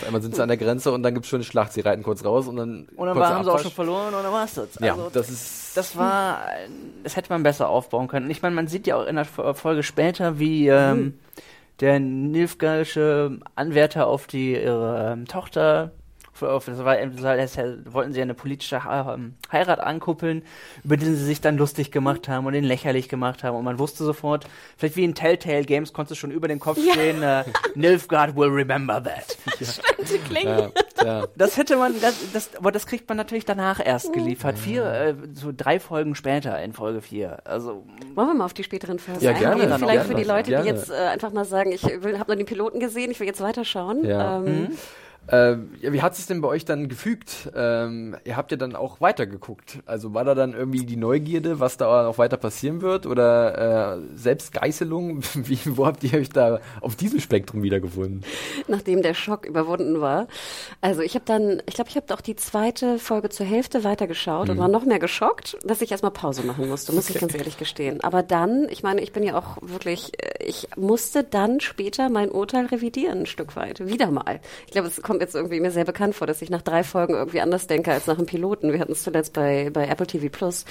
Einmal sind sie an der Grenze und dann gibt es schon eine Schlacht. Sie reiten kurz raus und dann. Und dann haben sie auch schon verloren und dann war es das. Ja, Also, das ist. das war, das hätte man besser aufbauen können. Ich meine, man sieht ja auch in der Fo- Folge später, wie ähm, der Nilfgaardische Anwärter auf die ihre ähm, Tochter, auf, das war, das wollten sie eine politische ähm, Heirat ankuppeln, über den sie sich dann lustig gemacht haben und den lächerlich gemacht haben. Und man wusste sofort, vielleicht wie in Telltale Games konnte es schon über den Kopf stehen, äh, Nilfgaard will remember that. Ja, ja. Das hätte man, das, das, aber das kriegt man natürlich danach erst geliefert. Vier, äh, so drei Folgen später in Folge vier. Also, Wollen wir mal auf die späteren Phasen Ja, eingehen? gerne, Vielleicht gerne, für die Leute, gerne. die jetzt äh, einfach mal sagen, ich habe nur den Piloten gesehen, ich will jetzt weiterschauen. Ja. Ähm, Ähm, ja, wie hat es denn bei euch dann gefügt? Ähm, ihr habt ja dann auch weitergeguckt. Also war da dann irgendwie die Neugierde, was da noch weiter passieren wird? Oder äh, Selbstgeißelung? Wie, wo habt ihr euch da auf diesem Spektrum wiedergefunden? nachdem der Schock überwunden war. Also ich habe dann, ich glaube, ich habe auch die zweite Folge zur Hälfte weitergeschaut Mhm. und war noch mehr geschockt, dass ich erstmal Pause machen musste, muss ich ganz ehrlich gestehen. Aber dann, ich meine, ich bin ja auch wirklich, äh, ich musste dann später mein Urteil revidieren, ein Stück weit. Wieder mal. Ich glaube, es kommt jetzt irgendwie mir sehr bekannt vor, dass ich nach drei Folgen irgendwie anders denke als nach einem Piloten. Wir hatten es zuletzt bei, bei Apple TV Plus.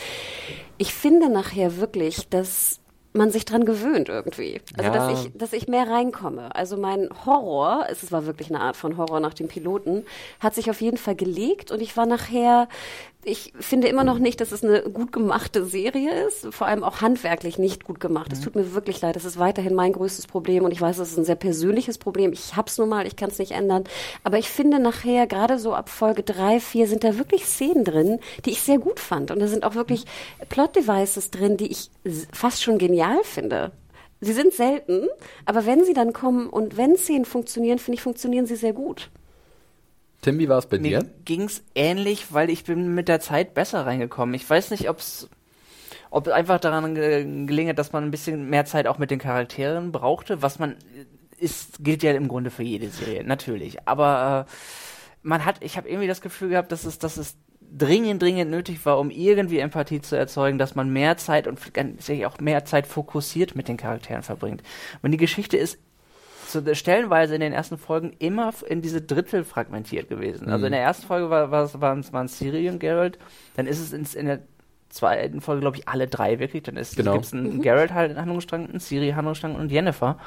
Ich finde nachher wirklich, dass man sich dran gewöhnt irgendwie. Also Ja. dass ich, dass ich mehr reinkomme. Also mein Horror, es war wirklich eine Art von Horror nach dem Piloten, hat sich auf jeden Fall gelegt und ich war nachher, ich finde immer noch nicht, dass es eine gut gemachte Serie ist, vor allem auch handwerklich nicht gut gemacht. Es tut mir wirklich leid, das ist weiterhin mein größtes Problem und ich weiß, es ist ein sehr persönliches Problem. Ich hab's nun mal, ich kann es nicht ändern. Aber ich finde nachher, gerade so ab Folge drei, vier, sind da wirklich Szenen drin, die ich sehr gut fand. Und da sind auch wirklich Plot-Devices drin, die ich fast schon genial finde. Sie sind selten, aber wenn sie dann kommen und wenn Szenen funktionieren, finde ich, funktionieren sie sehr gut. Tim, wie war es bei Mir dir? ging's ähnlich, weil ich bin mit der Zeit besser reingekommen. Ich weiß nicht, ob's ob einfach daran ge gelingt, dass man ein bisschen mehr Zeit auch mit den Charakteren brauchte, was man ist gilt ja im Grunde für jede Serie, natürlich. Aber äh, man hat, ich habe irgendwie das Gefühl gehabt, dass es, dass es dringend, dringend nötig war, um irgendwie Empathie zu erzeugen, dass man mehr Zeit und auch mehr Zeit fokussiert mit den Charakteren verbringt. Und die Geschichte ist zu stellenweise in den ersten Folgen immer in diese Drittel fragmentiert gewesen. Also in der ersten Folge war, war, es- waren es waren es Ciri und Geralt, dann ist es ins, in der zweiten Folge, glaube ich, alle drei wirklich. Dann ist Genau. gibt's einen Geralt halt in Handlungsstrang, einen Ciri Handlungsstrang und Yennefer.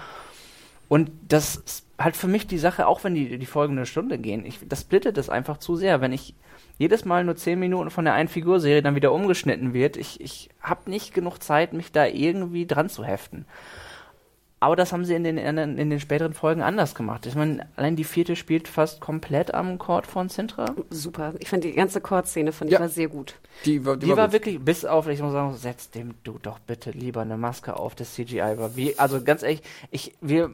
Und das ist halt für mich die Sache, auch wenn die, die Folgen eine Stunde gehen, ich, das splittet es einfach zu sehr. Wenn ich jedes Mal nur zehn Minuten von der einen Figurserie dann wieder umgeschnitten wird, ich, ich habe nicht genug Zeit, mich da irgendwie dran zu heften. Aber das haben sie in den, in den, in den späteren Folgen anders gemacht. Ich meine, allein die vierte spielt fast komplett am Chord von Sintra. Super. Ich fand die ganze Chordszene ich Ja. war sehr gut. Die, war- Die war gut. wirklich, bis auf, ich muss sagen, setz dem du doch bitte lieber eine Maske auf, das CGI war. Wie, also ganz ehrlich, ich, wir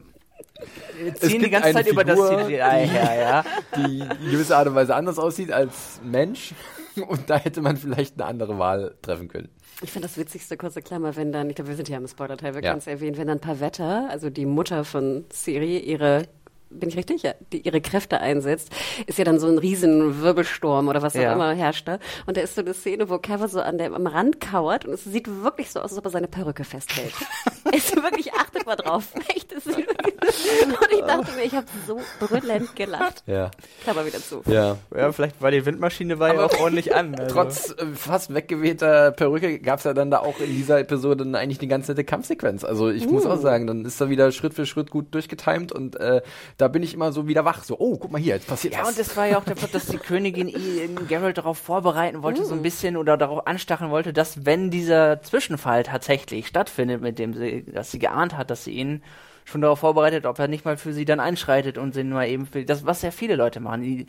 wir ziehen die ganze Zeit über das Figur, CGI her, ja. die in gewisser Art und Weise anders aussieht als Mensch. Und da hätte man vielleicht eine andere Wahl treffen können. Ich finde das witzigste, kurze Klammer, wenn dann, ich glaube, wir sind ja im Spoiler-Teil, wir Ja. können es erwähnen, wenn dann Pavetta, also die Mutter von Siri, ihre bin ich richtig? Ja, die ihre Kräfte einsetzt, ist ja dann so ein riesen Wirbelsturm oder was auch Ja. immer herrscht da. Und da ist so eine Szene, wo Kevin so an der, am Rand kauert und es sieht wirklich so aus, als ob er seine Perücke festhält. es ist wirklich, achtet mal drauf. Echt, es sieht und ich dachte mir, ich habe so brüllend gelacht. Ja. Klammer wieder zu. Ja. Ja, vielleicht war die Windmaschine war ja auch ordentlich an. Also. Trotz äh, fast weggewehter Perücke gab es ja dann da auch in dieser Episode dann eigentlich eine ganz nette Kampfsequenz. Also ich muss auch sagen, dann ist da wieder Schritt für Schritt gut durchgetimt und äh, da bin ich immer so wieder wach. So, oh, guck mal hier, jetzt passiert Ja, was. und es war ja auch der Plot, dass die Königin ihn, Geralt darauf vorbereiten wollte, so ein bisschen oder darauf anstacheln wollte, dass wenn dieser Zwischenfall tatsächlich stattfindet, mit dem sie, dass sie geahnt hat, dass sie ihn schon darauf vorbereitet, ob er nicht mal für sie dann einschreitet und sie nur eben für das, was ja viele Leute machen. Die,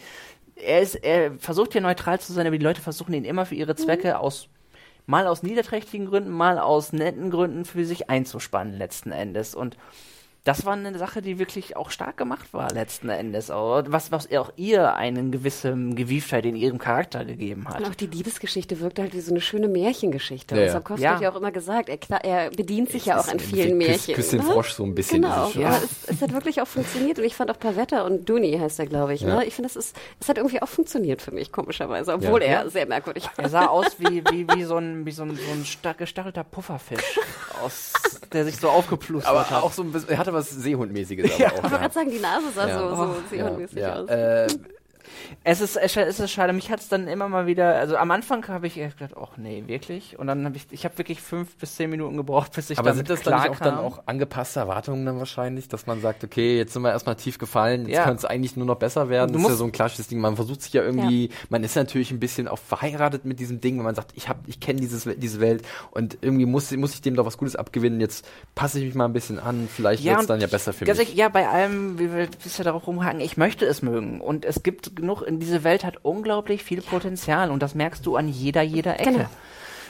er ist, er versucht hier neutral zu sein, aber die Leute versuchen ihn immer für ihre Zwecke aus mal aus niederträchtigen Gründen, mal aus netten Gründen für sich einzuspannen letzten Endes und das war eine Sache, die wirklich auch stark gemacht war letzten Endes. Aber Was, was auch ihr einen gewissen Gewieftheit in ihrem Charakter gegeben hat. Und auch die Liebesgeschichte wirkt halt wie so eine schöne Märchengeschichte. Ja, und ja. Sapkowski Ja. hat ja auch immer gesagt, er, er bedient sich ja auch an Küss- vielen Märchen. Küss den ne? Frosch so ein bisschen. Genau, ist es schon. ja. es, es hat wirklich auch funktioniert und ich fand auch Pavetta und Duni heißt er, glaube ich. Ja. Ne? Ich finde, es ist, es hat irgendwie auch funktioniert für mich, komischerweise, obwohl Ja. er sehr merkwürdig war. Er sah aus wie, wie, wie so ein, wie so ein, so ein stark gestachelter Pufferfisch aus der sich so aufgeplustert Aber hat. auch so ein bisschen, er hatte was Seehundmäßiges aber Ja. auch Ich wollte gerade sagen, die Nase sah Ja. so, so seehundmäßig ja. aus. Äh, Es ist, es ist schade. Mich hat es dann immer mal wieder, also am Anfang habe ich gedacht, ach nee, wirklich. Und dann habe ich, ich habe wirklich fünf bis zehn Minuten gebraucht, bis ich aber damit sind das dann nicht auch dann auch angepasste Erwartungen dann wahrscheinlich, dass man sagt, okay, jetzt sind wir erstmal tief gefallen, jetzt Ja. kann es eigentlich nur noch besser werden. Du Das ist ja so ein klassisches Ding. Man versucht sich ja irgendwie, man ist natürlich ein bisschen auch verheiratet mit diesem Ding, wenn man sagt, ich habe, ich kenne dieses, diese Welt und irgendwie muss, muss ich dem doch was Gutes abgewinnen. Jetzt passe ich mich mal ein bisschen an, vielleicht wird es dann ja besser für mich. ehrlich, ja, bei allem, wie wir bisher darauf rumhaken, ich möchte es mögen. Und es gibt genug, in diese Welt hat unglaublich viel Potenzial und das merkst du an jeder, jeder Ecke. Genau.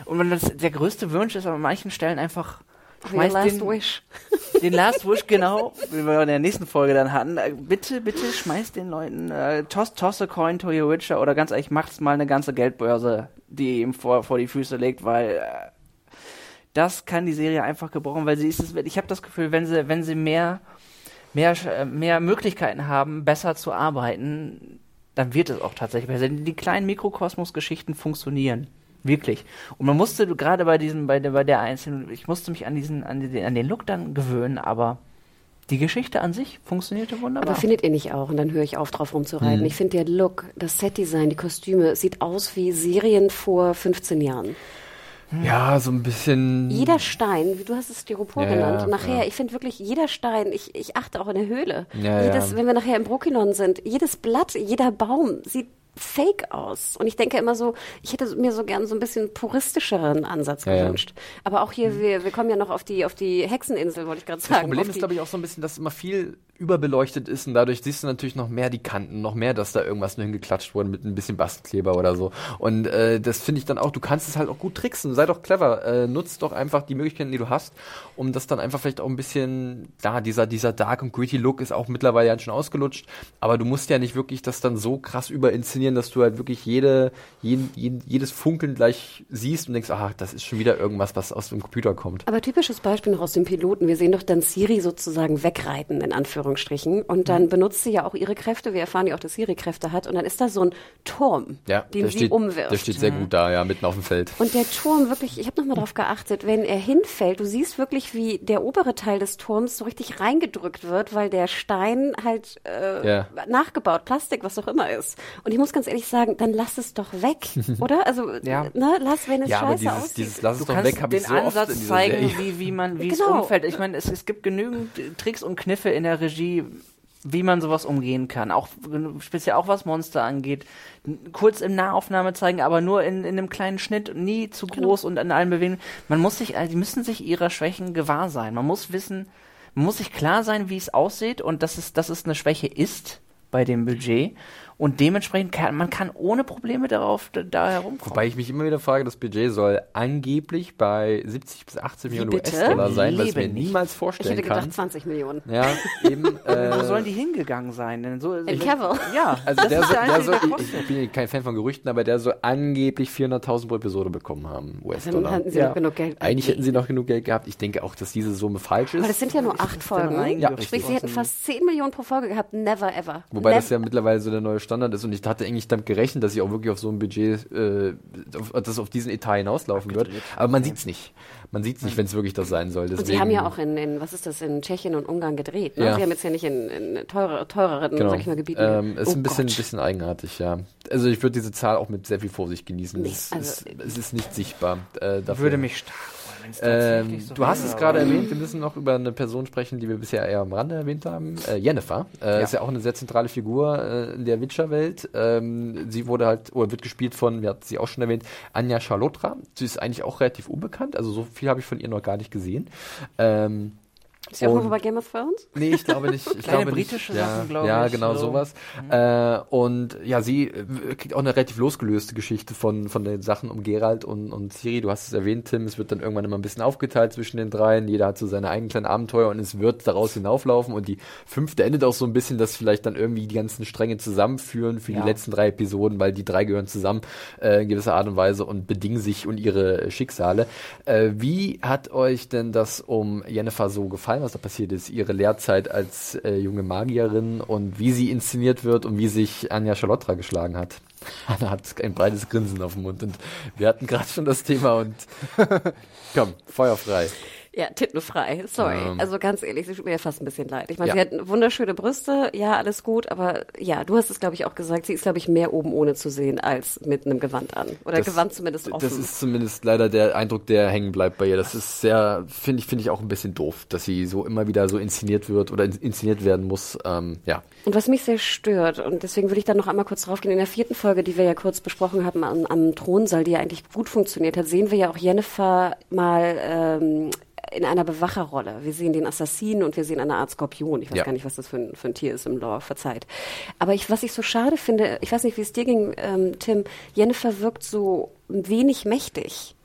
Und wenn das der größte Wunsch ist, aber an manchen Stellen einfach Your schmeiß last den, wish. den Last Wish, genau, wie wir in der nächsten Folge dann hatten. Äh, Bitte, bitte schmeiß den Leuten, äh, toss, toss a coin to your Witcher oder ganz ehrlich, macht's mal eine ganze Geldbörse, die ihm vor, vor die Füße legt, weil äh, das kann die Serie einfach gebrauchen, weil sie ist es, ich habe das Gefühl, wenn sie, wenn sie mehr, mehr, äh, mehr Möglichkeiten haben, besser zu arbeiten, dann wird es auch tatsächlich besser. Die kleinen Mikrokosmos-Geschichten funktionieren. Wirklich. Und man musste gerade bei diesem, bei der, bei der einzelnen, ich musste mich an diesen, an den, an den Look dann gewöhnen, aber die Geschichte an sich funktionierte wunderbar. Aber findet ihr nicht auch? Und dann höre ich auf, drauf rumzureiten. Ich finde, der Look, das Setdesign, die Kostüme, sieht aus wie Serien vor 15 Jahren. Ja, so ein bisschen. Jeder Stein, wie du hast es Styropor Ja, genannt, ja, nachher, ja. ich finde wirklich, jeder Stein, ich, ich achte auch in der Höhle. Jedes. Wenn wir nachher im Brokilon sind, jedes Blatt, jeder Baum sieht fake aus. Und ich denke immer so, ich hätte mir so gern so ein bisschen puristischeren Ansatz gewünscht. Aber auch hier, wir, wir kommen ja noch auf die, auf die Hexeninsel, wollte ich gerade Das sagen. Problem auf ist, glaube ich, auch so ein bisschen, dass immer viel überbeleuchtet ist und dadurch siehst du natürlich noch mehr die Kanten, noch mehr, dass da irgendwas nur hingeklatscht wurde mit ein bisschen Bastelkleber oder so. Und äh, das finde ich dann auch, du kannst es halt auch gut tricksen, sei doch clever, äh, nutzt doch einfach die Möglichkeiten, die du hast, um das dann einfach vielleicht auch ein bisschen, da, dieser, dieser dark und gritty Look ist auch mittlerweile ja schon ausgelutscht, aber du musst ja nicht wirklich das dann so krass überinszenieren, dass du halt wirklich jede, jeden, jeden, jedes Funkeln gleich siehst und denkst, ah, das ist schon wieder irgendwas, was aus dem Computer kommt. Aber typisches Beispiel noch aus dem Piloten. Wir sehen doch dann Siri sozusagen wegreiten, in Anführungsstrichen. Und Mhm. dann benutzt sie ja auch ihre Kräfte. Wir erfahren ja auch, dass Siri Kräfte hat. Und dann ist da so ein Turm, Ja, den der sie steht, umwirft. der steht sehr gut da, ja, mitten auf dem Feld. Und der Turm wirklich, ich habe nochmal drauf geachtet, wenn er hinfällt, du siehst wirklich, wie der obere Teil des Turms so richtig reingedrückt wird, weil der Stein halt äh, Ja. nachgebaut, Plastik, was auch immer ist. Und ich muss ganz ehrlich sagen, dann lass es doch weg, oder? Also, Ja. ne, lass, wenn es Ja, aber scheiße dieses, aussieht. dieses Lass es Du doch weg, habe ich den so oft Ansatz in dieser zeigen, Serie. wie, wie man, wie es Genau. umfällt. Ich meine, es, es gibt genügend Tricks und Kniffe in der Regie, wie man sowas umgehen kann. Auch speziell auch was Monster angeht. Kurz in Nahaufnahme zeigen, aber nur in, in einem kleinen Schnitt, nie zu Genau. groß und an allen Bewegungen. Man muss sich, also die müssen sich ihrer Schwächen gewahr sein. Man muss wissen, man muss sich klar sein, wie es aussieht und dass es, dass es eine Schwäche ist bei dem Budget. Und dementsprechend kann man kann ohne Probleme darauf da, da herumkommen. Wobei ich mich immer wieder frage, das Budget soll angeblich bei 70 bis 80 Millionen? US-Dollar sein, was ich mir Lebe nicht. niemals ich vorstellen hätte gedacht kann. 20 Millionen. Ja, eben. Wo Äh, sollen die hingegangen sein? Denn so, In Cavill. Ja, also der, ist soll, der der soll, ich, ich bin kein Fan von Gerüchten, aber der soll angeblich 400.000 pro Episode bekommen haben, Dann US-Dollar. hatten sie Ja. noch genug Geld. Eigentlich hätten sie noch genug Geld gehabt. Ich denke auch, dass diese Summe falsch Aber das ist. sind ja nur acht Folgen. Ja, Sprich, sie hätten fast 10 Millionen pro Folge gehabt. Never ever. Wobei Never. das ja mittlerweile so der neue Standard ist und ich hatte eigentlich damit gerechnet, dass sie auch wirklich auf so ein Budget, äh, auf, dass auf diesen Etat hinauslaufen wird. Aber man sieht's nicht. Man sieht's nicht, wenn es wirklich das sein soll. Deswegen, Und sie haben ja auch in, in, was ist das, in Tschechien und Ungarn gedreht. Ne? Ja. Sie haben jetzt ja nicht in, in teure, teureren, Genau. sag ich mal, Gebieten. Ähm, ist Oh ein bisschen, Gott. bisschen eigenartig, ja. Also ich würde diese Zahl auch mit sehr viel Vorsicht genießen. Nee, es, also- ist, es ist nicht sichtbar. Äh, dafür. Würde mich stark es Ähm, so du hast es gerade erwähnt, wir müssen noch über eine Person sprechen, die wir bisher eher am Rande erwähnt haben. Äh, Jennifer äh, ist ja auch eine sehr zentrale Figur äh, in der Witcher-Welt. Ähm, sie wurde halt, oder wird gespielt von, wir hatten sie auch schon erwähnt, Anja Charlotra. Sie ist eigentlich auch relativ unbekannt, also so viel habe ich von ihr noch gar nicht gesehen. Ähm, Ist sie auch irgendwo bei Game of Thrones? Nee, ich glaube nicht. Ich Kleine glaube britische nicht. Sachen, ja, glaube Ja, ich, genau so. sowas. Äh, und ja, sie äh, kriegt auch eine relativ losgelöste Geschichte von, von den Sachen um Geralt und, und Ciri. Du hast es erwähnt, Tim. Es wird dann irgendwann immer ein bisschen aufgeteilt zwischen den dreien. Jeder hat so seine eigenen kleinen Abenteuer und es wird daraus hinauflaufen. Und die fünfte endet auch so ein bisschen, dass vielleicht dann irgendwie die ganzen Stränge zusammenführen für Ja. die letzten drei Episoden, weil die drei gehören zusammen äh, in gewisser Art und Weise und bedingen sich und ihre Schicksale. Äh, wie hat euch denn das um Jennifer so gefallen, was da passiert ist? Ihre Lehrzeit als äh, junge Magierin und wie sie inszeniert wird und wie sich Anja Charlotta geschlagen hat. Anna hat ein breites Grinsen auf dem Mund und wir hatten gerade schon das Thema und komm, feuerfrei. Ja, tittenfrei, sorry. Ähm. also ganz ehrlich, sie tut mir ja fast ein bisschen leid. Ich meine, Ja. sie hat wunderschöne Brüste, ja, alles gut, aber ja, du hast es, glaube ich, auch gesagt, sie ist, glaube ich, mehr oben ohne zu sehen als mit einem Gewand an. Oder Das- Gewand zumindest offen. Das ist zumindest leider der Eindruck, der hängen bleibt bei ihr. Das ist sehr, finde ich, finde ich auch ein bisschen doof, dass sie so immer wieder so inszeniert wird oder in- inszeniert werden muss. Ähm, ja. Und was mich sehr stört, und deswegen will ich da noch einmal kurz draufgehen, in der vierten Folge, die wir ja kurz besprochen haben am, am Thronsaal, die ja eigentlich gut funktioniert hat, sehen wir ja auch Jennifer mal ähm, in einer Bewacherrolle. Wir sehen den Assassinen und wir sehen eine Art Skorpion. Ich weiß Ja. gar nicht, was das für ein, für ein Tier ist im Lore, verzeiht. Aber ich, was ich so schade finde, ich weiß nicht, wie es dir ging, ähm, Tim, Jennifer wirkt so wenig mächtig.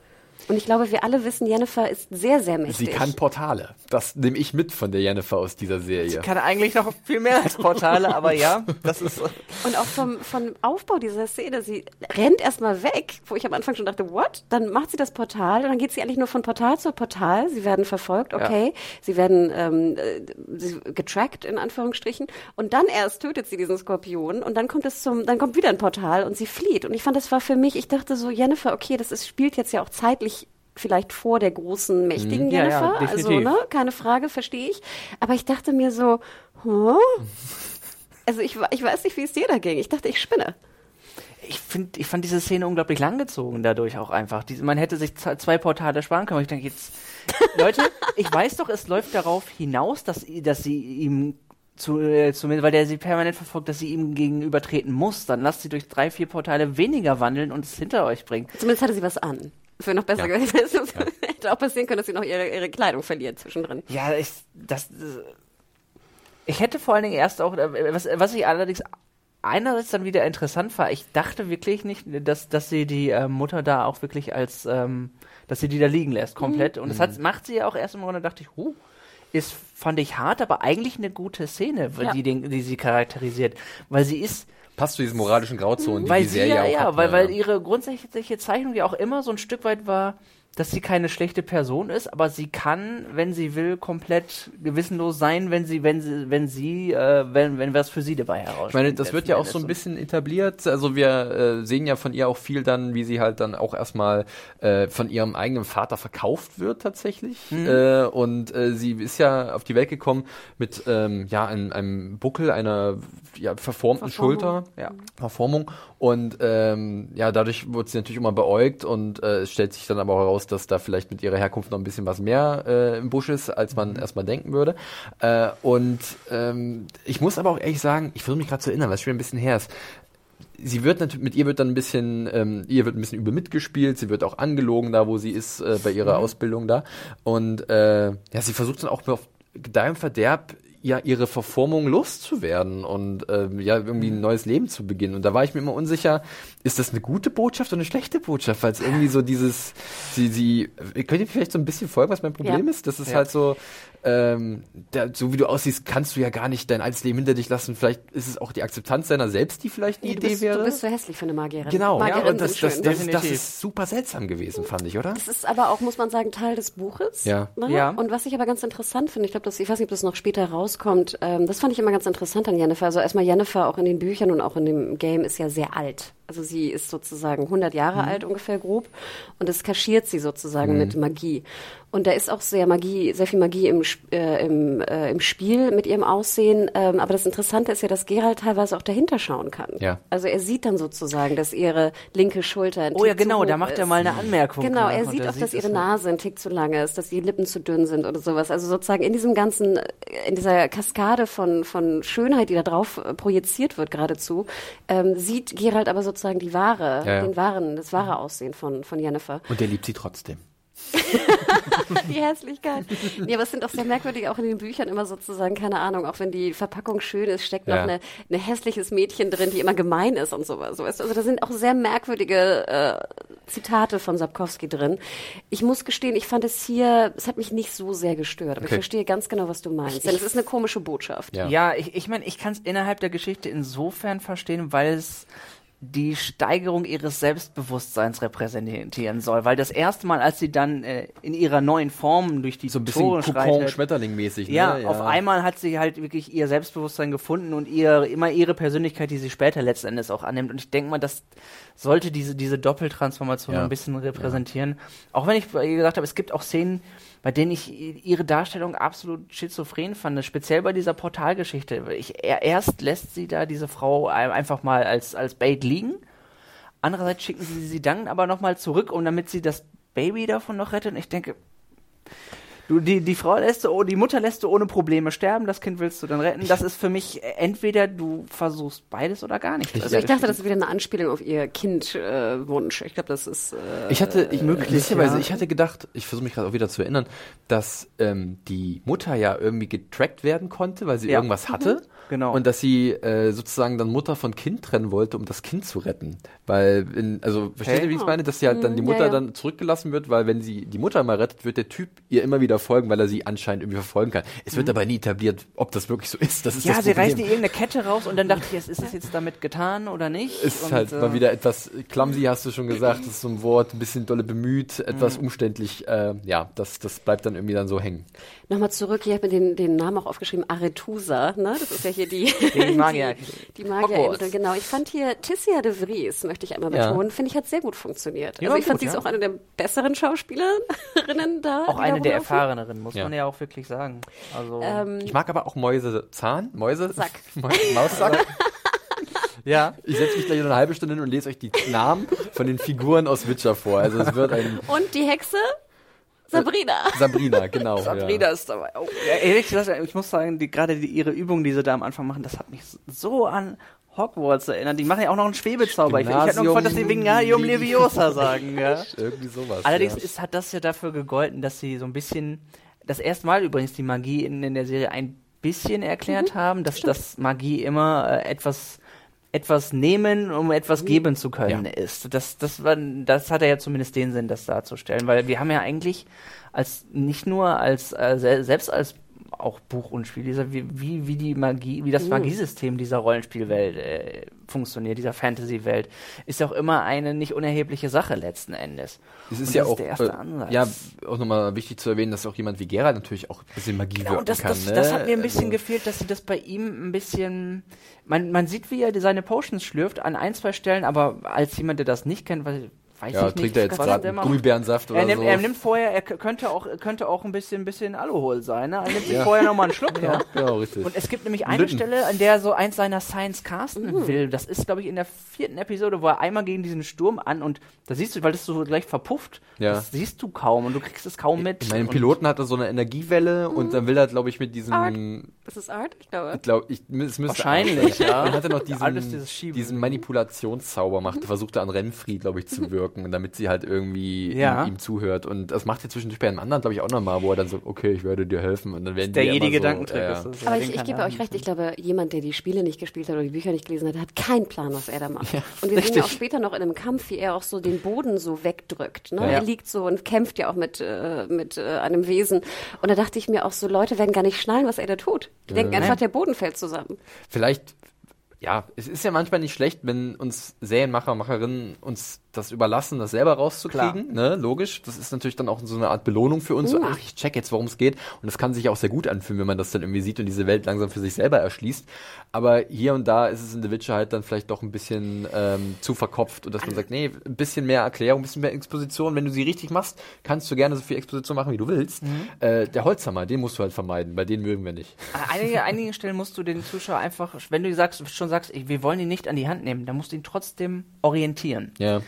Und ich glaube, wir alle wissen, Jennifer ist sehr, sehr mächtig. Sie kann Portale. Das nehme ich mit von der Jennifer aus dieser Serie. Kann eigentlich noch viel mehr als Portale, aber ja, das ist. Und auch vom, vom Aufbau dieser Szene, sie rennt erstmal weg, wo ich am Anfang schon dachte, what? Dann macht sie das Portal und dann geht sie eigentlich nur von Portal zu Portal. Sie werden verfolgt, okay. Sie werden ähm, äh, sie- getrackt, in Anführungsstrichen. Und dann erst tötet sie diesen Skorpion und dann kommt es zum, dann kommt wieder ein Portal und sie flieht. Und ich fand, das war für mich, ich dachte so, Jennifer, okay, das ist, spielt jetzt ja auch zeitlich vielleicht vor der großen, mächtigen Ja, ja, Jennifer. also, definitiv. ne, keine Frage, verstehe ich. Aber ich dachte mir so, huh? Also ich, ich weiß nicht, wie es dir da ging. Ich dachte, ich spinne. Ich, find, ich fand diese Szene unglaublich langgezogen dadurch auch einfach. Diese, man hätte sich zwei Portale sparen können. Aber ich denke jetzt, Leute, ich weiß doch, es läuft darauf hinaus, dass, dass sie ihm zu, äh, zumindest, weil der sie permanent verfolgt, dass sie ihm gegenübertreten muss. Dann lasst sie durch drei, vier Portale weniger wandeln und es hinter euch bringen. Zumindest hatte sie was an. Für noch besser Ja. gewesen. Hätte auch passieren können, dass sie noch ihre, ihre Kleidung verliert zwischendrin. Ja, ich, das, äh, ich hätte vor allen Dingen erst auch, äh, was, was ich allerdings einerseits dann wieder interessant war, ich dachte wirklich nicht, dass, dass sie die äh, Mutter da auch wirklich als, ähm, dass sie die da liegen lässt, komplett. Und das hat, macht sie ja auch erst im Grunde, dachte ich, huh, ist, fand ich hart, aber eigentlich eine gute Szene, Ja. die, den, die sie charakterisiert. Weil sie ist, Passt zu diesen moralischen Grauzonen, die weil die sie Serie ja, auch ja, hat. weil, ne? weil ihre grundsätzliche Zeichnung ja auch immer so ein Stück weit war, dass sie keine schlechte Person ist, aber sie kann, wenn sie will, komplett gewissenlos sein, wenn sie, wenn sie, wenn sie, äh, wenn, wenn was für sie dabei herauskommt. Ich meine, das wird ja auch so ein bisschen etabliert. Also wir äh, sehen ja von ihr auch viel dann, wie sie halt dann auch erstmal äh, von ihrem eigenen Vater verkauft wird tatsächlich. Äh, und äh, sie ist ja auf die Welt gekommen mit ähm, ja einem, einem Buckel, einer ja, verformten Verformung. Schulter, Ja. Verformung. Und ähm, ja, dadurch wird sie natürlich immer beäugt und äh, es stellt sich dann aber auch heraus, dass da vielleicht mit ihrer Herkunft noch ein bisschen was mehr äh, im Busch ist, als man erstmal denken würde. Äh, und ähm, ich muss aber auch ehrlich sagen, ich versuche mich gerade zu erinnern, was schon ein bisschen her ist. Sie wird natürlich, mit ihr wird dann ein bisschen, ähm, ihr wird ein bisschen übel mitgespielt, sie wird auch angelogen da, wo sie ist, äh, bei ihrer Ausbildung da. Und äh, ja, sie versucht dann auch auf Gedeih und Verderb ja ihre Verformung loszuwerden und ähm, ja irgendwie ein neues Leben zu beginnen. Und da war ich mir immer unsicher, ist das eine gute Botschaft oder eine schlechte Botschaft? Weil es irgendwie so dieses, sie, sie, könnt ihr vielleicht so ein bisschen folgen, was mein Problem Ja. ist? Das ist Ja. halt so, ähm, der, so wie du aussiehst, kannst du ja gar nicht dein altes Leben hinter dich lassen. Vielleicht ist es auch die Akzeptanz deiner selbst, die vielleicht die Nee, Idee bist, wäre. du bist so hässlich für eine Magierin. genau, ja, Magierinnen und das, sind das, das, das, ist super seltsam gewesen, fand ich, oder? Das ist aber auch, muss man sagen, Teil des Buches. Ja. Ne? Ja. Und was ich aber ganz interessant finde, ich glaube, ich weiß nicht, ob das noch später rauskommt, ähm, das fand ich immer ganz interessant an Jennifer. Also erstmal Jennifer auch in den Büchern und auch in dem Game ist ja sehr alt. Also sie ist sozusagen 100 Jahre alt ungefähr grob und das kaschiert sie sozusagen mit Magie. Und da ist auch sehr Magie, sehr viel Magie im, äh, im, äh, im Spiel mit ihrem Aussehen. Ähm, aber das Interessante ist ja, dass Gerald teilweise auch dahinter schauen kann. Ja. Also er sieht dann sozusagen, dass ihre linke Schulter ein Oh ja, Tick genau, da macht er mal eine Anmerkung. Genau, nach er sieht auch, dass es ihre. Nase ein Tick zu lang ist, dass die Lippen zu dünn sind oder sowas. Also sozusagen in diesem ganzen, in dieser Kaskade von, von Schönheit, die da drauf projiziert wird geradezu, ähm, sieht Gerald aber sozusagen die wahre, Ja, ja. den wahren, das wahre Aussehen von, von Jennifer. Und der liebt sie trotzdem. Die Hässlichkeit. Nee, aber es sind auch sehr merkwürdig, auch in den Büchern immer sozusagen, keine Ahnung, auch wenn die Verpackung schön ist, steckt noch Ja. eine, eine hässliches Mädchen drin, die immer gemein ist und sowas. So, weißt du? Also da sind auch sehr merkwürdige äh, Zitate von Sapkowski drin. Ich muss gestehen, ich fand es hier, es hat mich nicht so sehr gestört, aber ich Okay. verstehe ganz genau, was du meinst. Denn es ist eine komische Botschaft. Ja. Ja, ich, ich meine, ich kann es innerhalb der Geschichte insofern verstehen, weil es die Steigerung ihres Selbstbewusstseins repräsentieren soll. Weil das erste Mal, als sie dann äh, in ihrer neuen Form durch die So ein bisschen Tore schreitet, Kokon-Schmetterling-mäßig, ne? ja, auf einmal hat sie halt wirklich ihr Selbstbewusstsein gefunden und ihr immer ihre Persönlichkeit, die sie später letzten Endes auch annimmt. Und ich denke mal, das sollte diese diese Doppeltransformation Ja. ein bisschen repräsentieren. Auch wenn ich äh, gesagt habe, es gibt auch Szenen, bei denen ich ihre Darstellung absolut schizophren fand, speziell bei dieser Portalgeschichte. Ich, er, erst lässt sie da diese Frau ein- einfach mal als, als Bait liegen, andererseits schicken sie sie dann aber nochmal zurück, um damit sie das Baby davon noch rettet. Und ich denke, du, die, die Frau lässt du, oh, die Mutter lässt du ohne Probleme sterben, das Kind willst du dann retten. Das ist für mich entweder du versuchst beides oder gar nicht. Also ich dachte, das ist wieder eine Anspielung auf ihr Kindwunsch. Äh, Wunsch. ich glaube, das ist. Äh, Ich hatte, ich, möglicherweise, ja. ich hatte gedacht, ich versuche mich gerade auch wieder zu erinnern, dass ähm, die Mutter ja irgendwie getrackt werden konnte, weil sie Ja. irgendwas hatte. Genau. Und dass sie äh, sozusagen dann Mutter von Kind trennen wollte, um das Kind zu retten. Weil, in, also, versteht ihr, wie ich es meine? Dass sie halt dann die Mhm, ja, Mutter ja. dann zurückgelassen wird, weil wenn sie die Mutter mal rettet, wird der Typ ihr immer wieder folgen, weil er sie anscheinend irgendwie verfolgen kann. Es wird aber nie etabliert, ob das wirklich so ist. Das ist Mhm. ja, das sie reißt ihr irgendeine Kette raus und dann dachte ich, ist es jetzt damit getan oder nicht? Ist und, halt äh, mal wieder etwas clumsy, hast du schon gesagt, das ist so ein Wort, ein bisschen dolle bemüht, etwas Mhm. umständlich, äh, ja, das, das bleibt dann irgendwie dann so hängen. Nochmal zurück, ich habe mir den, den Namen auch aufgeschrieben, Arethusa, ne? Das ist ja hier die, Die Magier- die, die Hogwarts. genau. Ich fand hier Tissia de Vries, möchte ich einmal Ja. betonen, finde ich, hat sehr gut funktioniert. Ja, also ich fand, gut, sie ist ja. auch eine der besseren Schauspielerinnen da. auch eine der rumlaufen. Erfahreneren, muss Ja. man ja auch wirklich sagen. Also, Ähm, Ich mag aber auch Mäuse, Zahn, Mäuse, Sack. Maussack. ja. Ich setze mich gleich noch eine halbe Stunde hin und lese euch die Namen von den Figuren aus Witcher vor. Also es wird ein Und die Hexe? Sabrina. Sabrina, genau. Sabrina ist dabei. Oh, ja, ehrlich gesagt, ich muss sagen, die, gerade die, ihre Übungen, die sie da am Anfang machen, das hat mich so an Hogwarts erinnert. Die machen ja auch noch einen Schwebezauber. Ich, ich hätte noch gefreut, dass sie Wingardium Leviosa sagen. Ja. Irgendwie sowas. Allerdings ja. ist, hat das ja dafür gegolten, dass sie so ein bisschen, das erste Mal übrigens die Magie in, in der Serie ein bisschen erklärt haben, dass das Magie immer äh, etwas etwas nehmen, um etwas geben zu können, Ja. ist. Das, das, war, das hat er ja zumindest den Sinn, das darzustellen, weil wir haben ja eigentlich als nicht nur als äh, se selbst als auch Buch und Spielleser, wie, wie, wie die Magie, wie das Magiesystem dieser Rollenspielwelt äh, funktioniert, dieser Fantasy-Welt, ist ja auch immer eine nicht unerhebliche Sache letzten Endes. Es ist Und ja das auch, der erste äh, Ansatz. ja, auch nochmal wichtig zu erwähnen, dass auch jemand wie Geralt natürlich auch ein bisschen Magie Genau, wirken das, kann. das, ne? das hat mir ein bisschen Also- gefehlt, dass sie das bei ihm ein bisschen. Man, man sieht, wie er seine Potions schlürft an ein, zwei Stellen, aber als jemand, der das nicht kennt, weiß, weiß Ja, ich trinkt nicht. er jetzt gerade. Gummibärensaft oder er nimmt, so? er nimmt vorher, er könnte auch, könnte auch ein bisschen, bisschen Alkohol sein. Ne? Er nimmt sich vorher nochmal einen Schluck. ja, Ja. genau, richtig. Und es gibt nämlich eine Lütten. Stelle, an der er so eins seiner Science casten will. Das ist, glaube ich, in der vierten Episode, wo er einmal gegen diesen Sturm an und da siehst du, weil das so gleich verpufft, Ja. das siehst du kaum und du kriegst es kaum mit. In meinem Piloten hat er so eine Energiewelle und dann will er, glaube ich, mit diesem, Art. Ist es Art? Ich glaube. ich glaube, ich, es müsste Wahrscheinlich, ja. Dann hat er noch diesen, diesen Manipulationszauber macht, versucht er an Renfried, glaube ich, zu wirken, damit sie halt irgendwie Ja. ihm, ihm zuhört. Und das macht er zwischendurch bei einem anderen, glaube ich, auch nochmal, wo er dann so, okay, ich werde dir helfen. Und dann werden der die jede so, Gedankentrick ja, ist das. Aber ich, ich gebe euch recht, ich glaube, jemand, der die Spiele nicht gespielt hat oder die Bücher nicht gelesen hat, hat keinen Plan, was er da macht. und wir sehen ja auch später noch in einem Kampf, wie er auch so den Boden so wegdrückt. Ne? Ja. Er liegt so und kämpft ja auch mit, äh, mit äh, einem Wesen. Und da dachte ich mir auch so, Leute werden gar nicht schnallen, was er da tut. Die denken einfach, der Boden fällt zusammen. Vielleicht, ja, es ist ja manchmal nicht schlecht, wenn uns Serienmacher, Macherinnen uns das überlassen, das selber rauszukriegen, ne, logisch. Das ist natürlich dann auch so eine Art Belohnung für uns. So, ach, ich check jetzt, worum es geht. Und das kann sich auch sehr gut anfühlen, wenn man das dann irgendwie sieht und diese Welt langsam für sich selber erschließt. Aber hier und da ist es in The Witcher halt dann vielleicht doch ein bisschen ähm, zu verkopft und dass man sagt, nee, ein bisschen mehr Erklärung, ein bisschen mehr Exposition. Wenn du sie richtig machst, kannst du gerne so viel Exposition machen, wie du willst. Äh, der Holzhammer, den musst du halt vermeiden. Bei denen mögen wir nicht. An einige, einigen Stellen musst du den Zuschauer einfach, wenn du sagst, schon sagst, wir wollen ihn nicht an die Hand nehmen, dann musst du ihn trotzdem orientieren. Ja.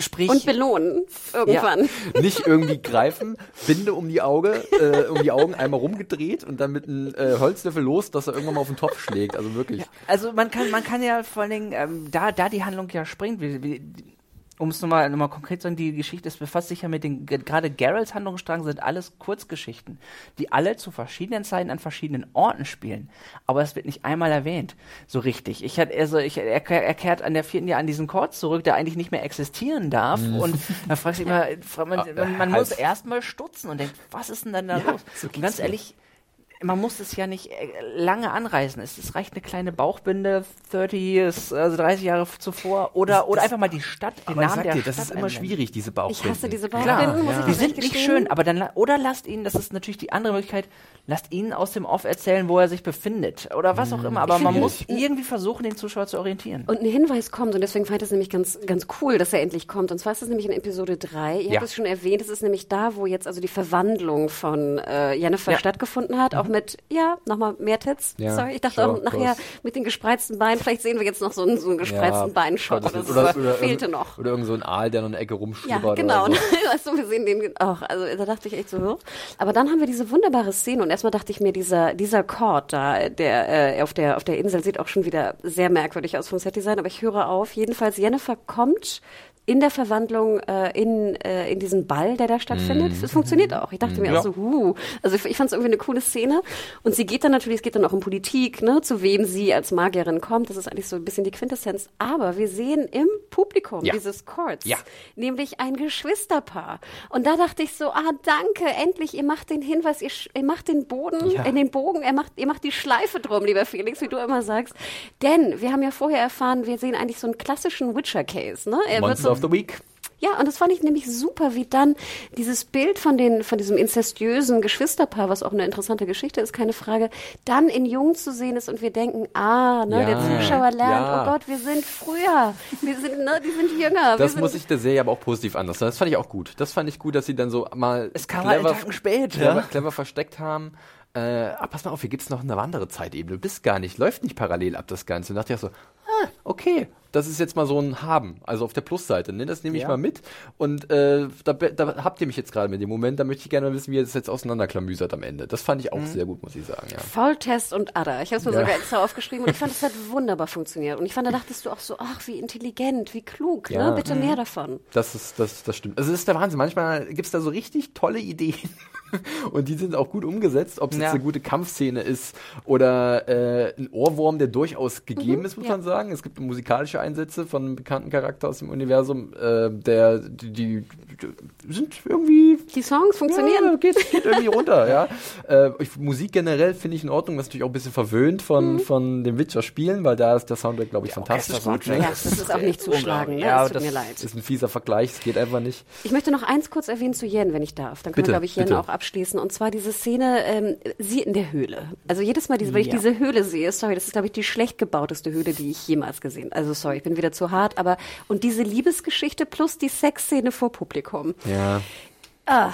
Sprich, Und belohnen irgendwann. nicht irgendwie greifen, Binde um die Auge, äh, um die Augen einmal rumgedreht und dann mit einem äh, Holzlöffel los, dass er irgendwann mal auf den Topf schlägt. Also wirklich. also man kann, man kann ja vor allen Dingen, ähm, da, da die Handlung ja springt, wie, wie, um es nochmal noch mal konkret zu sagen, die Geschichte ist befasst sich ja mit den, ge- gerade Geralts Handlungsstrang sind alles Kurzgeschichten, die alle zu verschiedenen Zeiten an verschiedenen Orten spielen. Aber es wird nicht einmal erwähnt, so richtig. Ich hatte, also, ich, er, er kehrt an der vierten Jahr an diesen Chord zurück, der eigentlich nicht mehr existieren darf. Und da fragst du dich mal, fragt man, man, man muss halt. erstmal stutzen und denkt, was ist denn dann da los? Und ganz ehrlich, man muss es ja nicht äh, lange anreißen. Es, es reicht eine kleine Bauchbinde, 30 years, also 30 Jahre zuvor, oder, oder einfach mal die Stadt, den Aber ich Namen sag der dir, das Stadt ist immer schwierig, diese Ich Bauchbinden. hasse diese Klar, Bauchbinden, muss ich die das sind nicht schön, aber dann la- oder lasst ihn, das ist natürlich die andere Möglichkeit, lasst ihn aus dem Off erzählen, wo er sich befindet oder was auch immer. Aber man finde, muss irgendwie versuchen, den Zuschauer zu orientieren. Und ein Hinweis kommt, und deswegen fand ich es nämlich ganz, ganz cool, dass er endlich kommt. Und zwar ist es nämlich in Episode 3. Ihr Ja. habt es schon erwähnt, es ist nämlich da, wo jetzt also die Verwandlung von äh, Jennifer Ja. stattgefunden hat. Auch mit, ja, nochmal mehr Tits. Ja, Sorry, ich dachte sure, auch nachher mit den gespreizten Beinen. Vielleicht sehen wir jetzt noch so einen, so einen gespreizten Beinshot oder, so. oder, oder, fehlte noch. Oder irgend so ein Aal, der noch in der Ecke Ja, rumschlubbert. genau. Oder so. weißt du, wir sehen den auch. Also da dachte ich echt so, hm. aber dann haben wir diese wunderbare Szene und erstmal dachte ich mir, dieser dieser Chord da, der äh, auf der auf der Insel sieht auch schon wieder sehr merkwürdig aus vom Setdesign, aber ich höre auf. Jedenfalls Jennifer kommt in der Verwandlung äh, in, äh, in diesen Ball, der da stattfindet. Es funktioniert auch. Ich dachte mir auch so, huh. Also ich, ich fand es irgendwie eine coole Szene. Und sie geht dann natürlich, es geht dann auch um Politik, ne, zu wem sie als Magierin kommt. Das ist eigentlich so ein bisschen die Quintessenz. Aber wir sehen im Publikum Ja. dieses Chords Ja. nämlich ein Geschwisterpaar. Und da dachte ich so, ah, danke, endlich, ihr macht den Hinweis, ihr, ihr macht den Boden, Ja. in den Bogen, ihr macht, ihr macht die Schleife drum, lieber Felix, wie du immer sagst. Denn wir haben ja vorher erfahren, wir sehen eigentlich so einen klassischen Witcher-Case, ne? Er wird Monster so, of the Week. ja, und das fand ich nämlich super, wie dann dieses Bild von den, von diesem inzestiösen Geschwisterpaar, was auch eine interessante Geschichte ist, keine Frage, dann in Jung zu sehen ist und wir denken, ah, ne, Ja, der Zuschauer lernt, ja. oh Gott, wir sind früher, wir sind, ne, die sind jünger. Das wir muss sind, ich der Serie aber auch positiv anders. Das fand ich auch gut. Das fand ich gut, dass sie dann so mal Es kam halt einen Tag spät, clever, clever versteckt haben. Äh, ah, pass mal auf, hier gibt's noch eine andere Zeitebene. Du bist gar nicht, läuft nicht parallel ab das Ganze. Und dachte ich auch so, ah, okay, das ist jetzt mal so ein Haben, also auf der Plusseite. Ne? Das nehme ich Ja. mal mit. Und äh, da, da habt ihr mich jetzt gerade mit dem Moment, da möchte ich gerne mal wissen, wie ihr das jetzt auseinanderklamüsert am Ende. Das fand ich auch sehr gut, muss ich sagen. Ja. Volltest und Ada. Ich habe es mir Ja. sogar extra aufgeschrieben und ich fand, es hat wunderbar funktioniert. Und ich fand, da dachtest du auch so, ach, wie intelligent, wie klug, Ja. ne? Bitte mehr davon. Das ist, das, das stimmt. Also das ist der Wahnsinn. Manchmal gibt's da so richtig tolle Ideen. Und die sind auch gut umgesetzt, ob es Ja. jetzt eine gute Kampfszene ist oder äh, ein Ohrwurm, der durchaus gegeben ist, muss ja. man sagen. Es gibt musikalische Einsätze von einem bekannten Charakter aus dem Universum, äh, der die, die, die sind irgendwie Die Songs funktionieren. ja, geht, geht irgendwie runter, ja. Äh, ich, Musik generell finde ich in Ordnung, das ist natürlich auch ein bisschen verwöhnt von, Mhm. von den Witcher-Spielen, weil da ist der Soundtrack, glaube ich, fantastisch gut. Ne? Ja, das ist auch nicht zuschlagen, ne? Ja, es tut das mir leid. Ist ein fieser Vergleich, es geht einfach nicht. Ich möchte noch eins kurz erwähnen zu Yen, wenn ich darf. Dann können Bitte, wir, glaube ich, Yen bitte. auch abschließen. Und zwar diese Szene, ähm, sie in der Höhle. Also jedes Mal, diese, wenn ich Ja. diese Höhle sehe, sorry, das ist, glaube ich, die schlecht gebauteste Höhle, die ich jemals gesehen Also sorry, ich bin wieder zu hart, aber und diese Liebesgeschichte plus die Sexszene vor Publikum. Ja. Ah,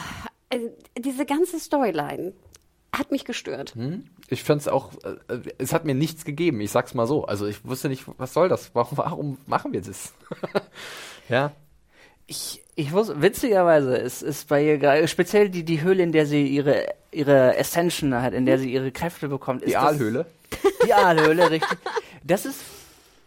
also, diese ganze Storyline hat mich gestört. Ich fand es auch, äh, es hat mir nichts gegeben, ich sag's mal so. Also ich wusste nicht, was soll das? Warum, warum machen wir das? ja. Ich, ich wusste, witzigerweise ist, ist bei ihr gerade, speziell die, die Höhle, in der sie ihre, ihre Ascension hat, in der sie ihre Kräfte bekommt. Die ist das- Aalhöhle. Die Aalhöhle, richtig. Das ist,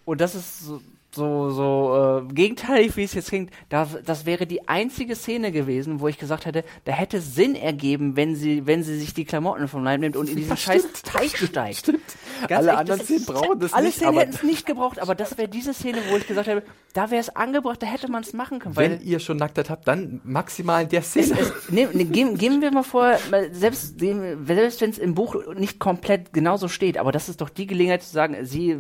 und das ist so, so, so äh, gegenteilig, wie es jetzt klingt. Da, das wäre die einzige Szene gewesen, wo ich gesagt hätte, da hätte Sinn ergeben, wenn sie, wenn sie sich die Klamotten vom Leib nimmt und in diesen scheiß stimmt. Teich steigt. Stimmt. Ganz Alle ehrlich, anderen Szenen brauchen das Alle nicht, Szenen aber- hätten es nicht gebraucht, aber das wäre diese Szene, wo ich gesagt habe, da wäre es angebracht, da hätte man es machen können. Wenn ihr schon Nacktheit habt, dann maximal in der Szene. ne, ne, geben, geben wir mal vor, selbst, selbst wenn es im Buch nicht komplett genauso steht, aber das ist doch die Gelegenheit zu sagen, sie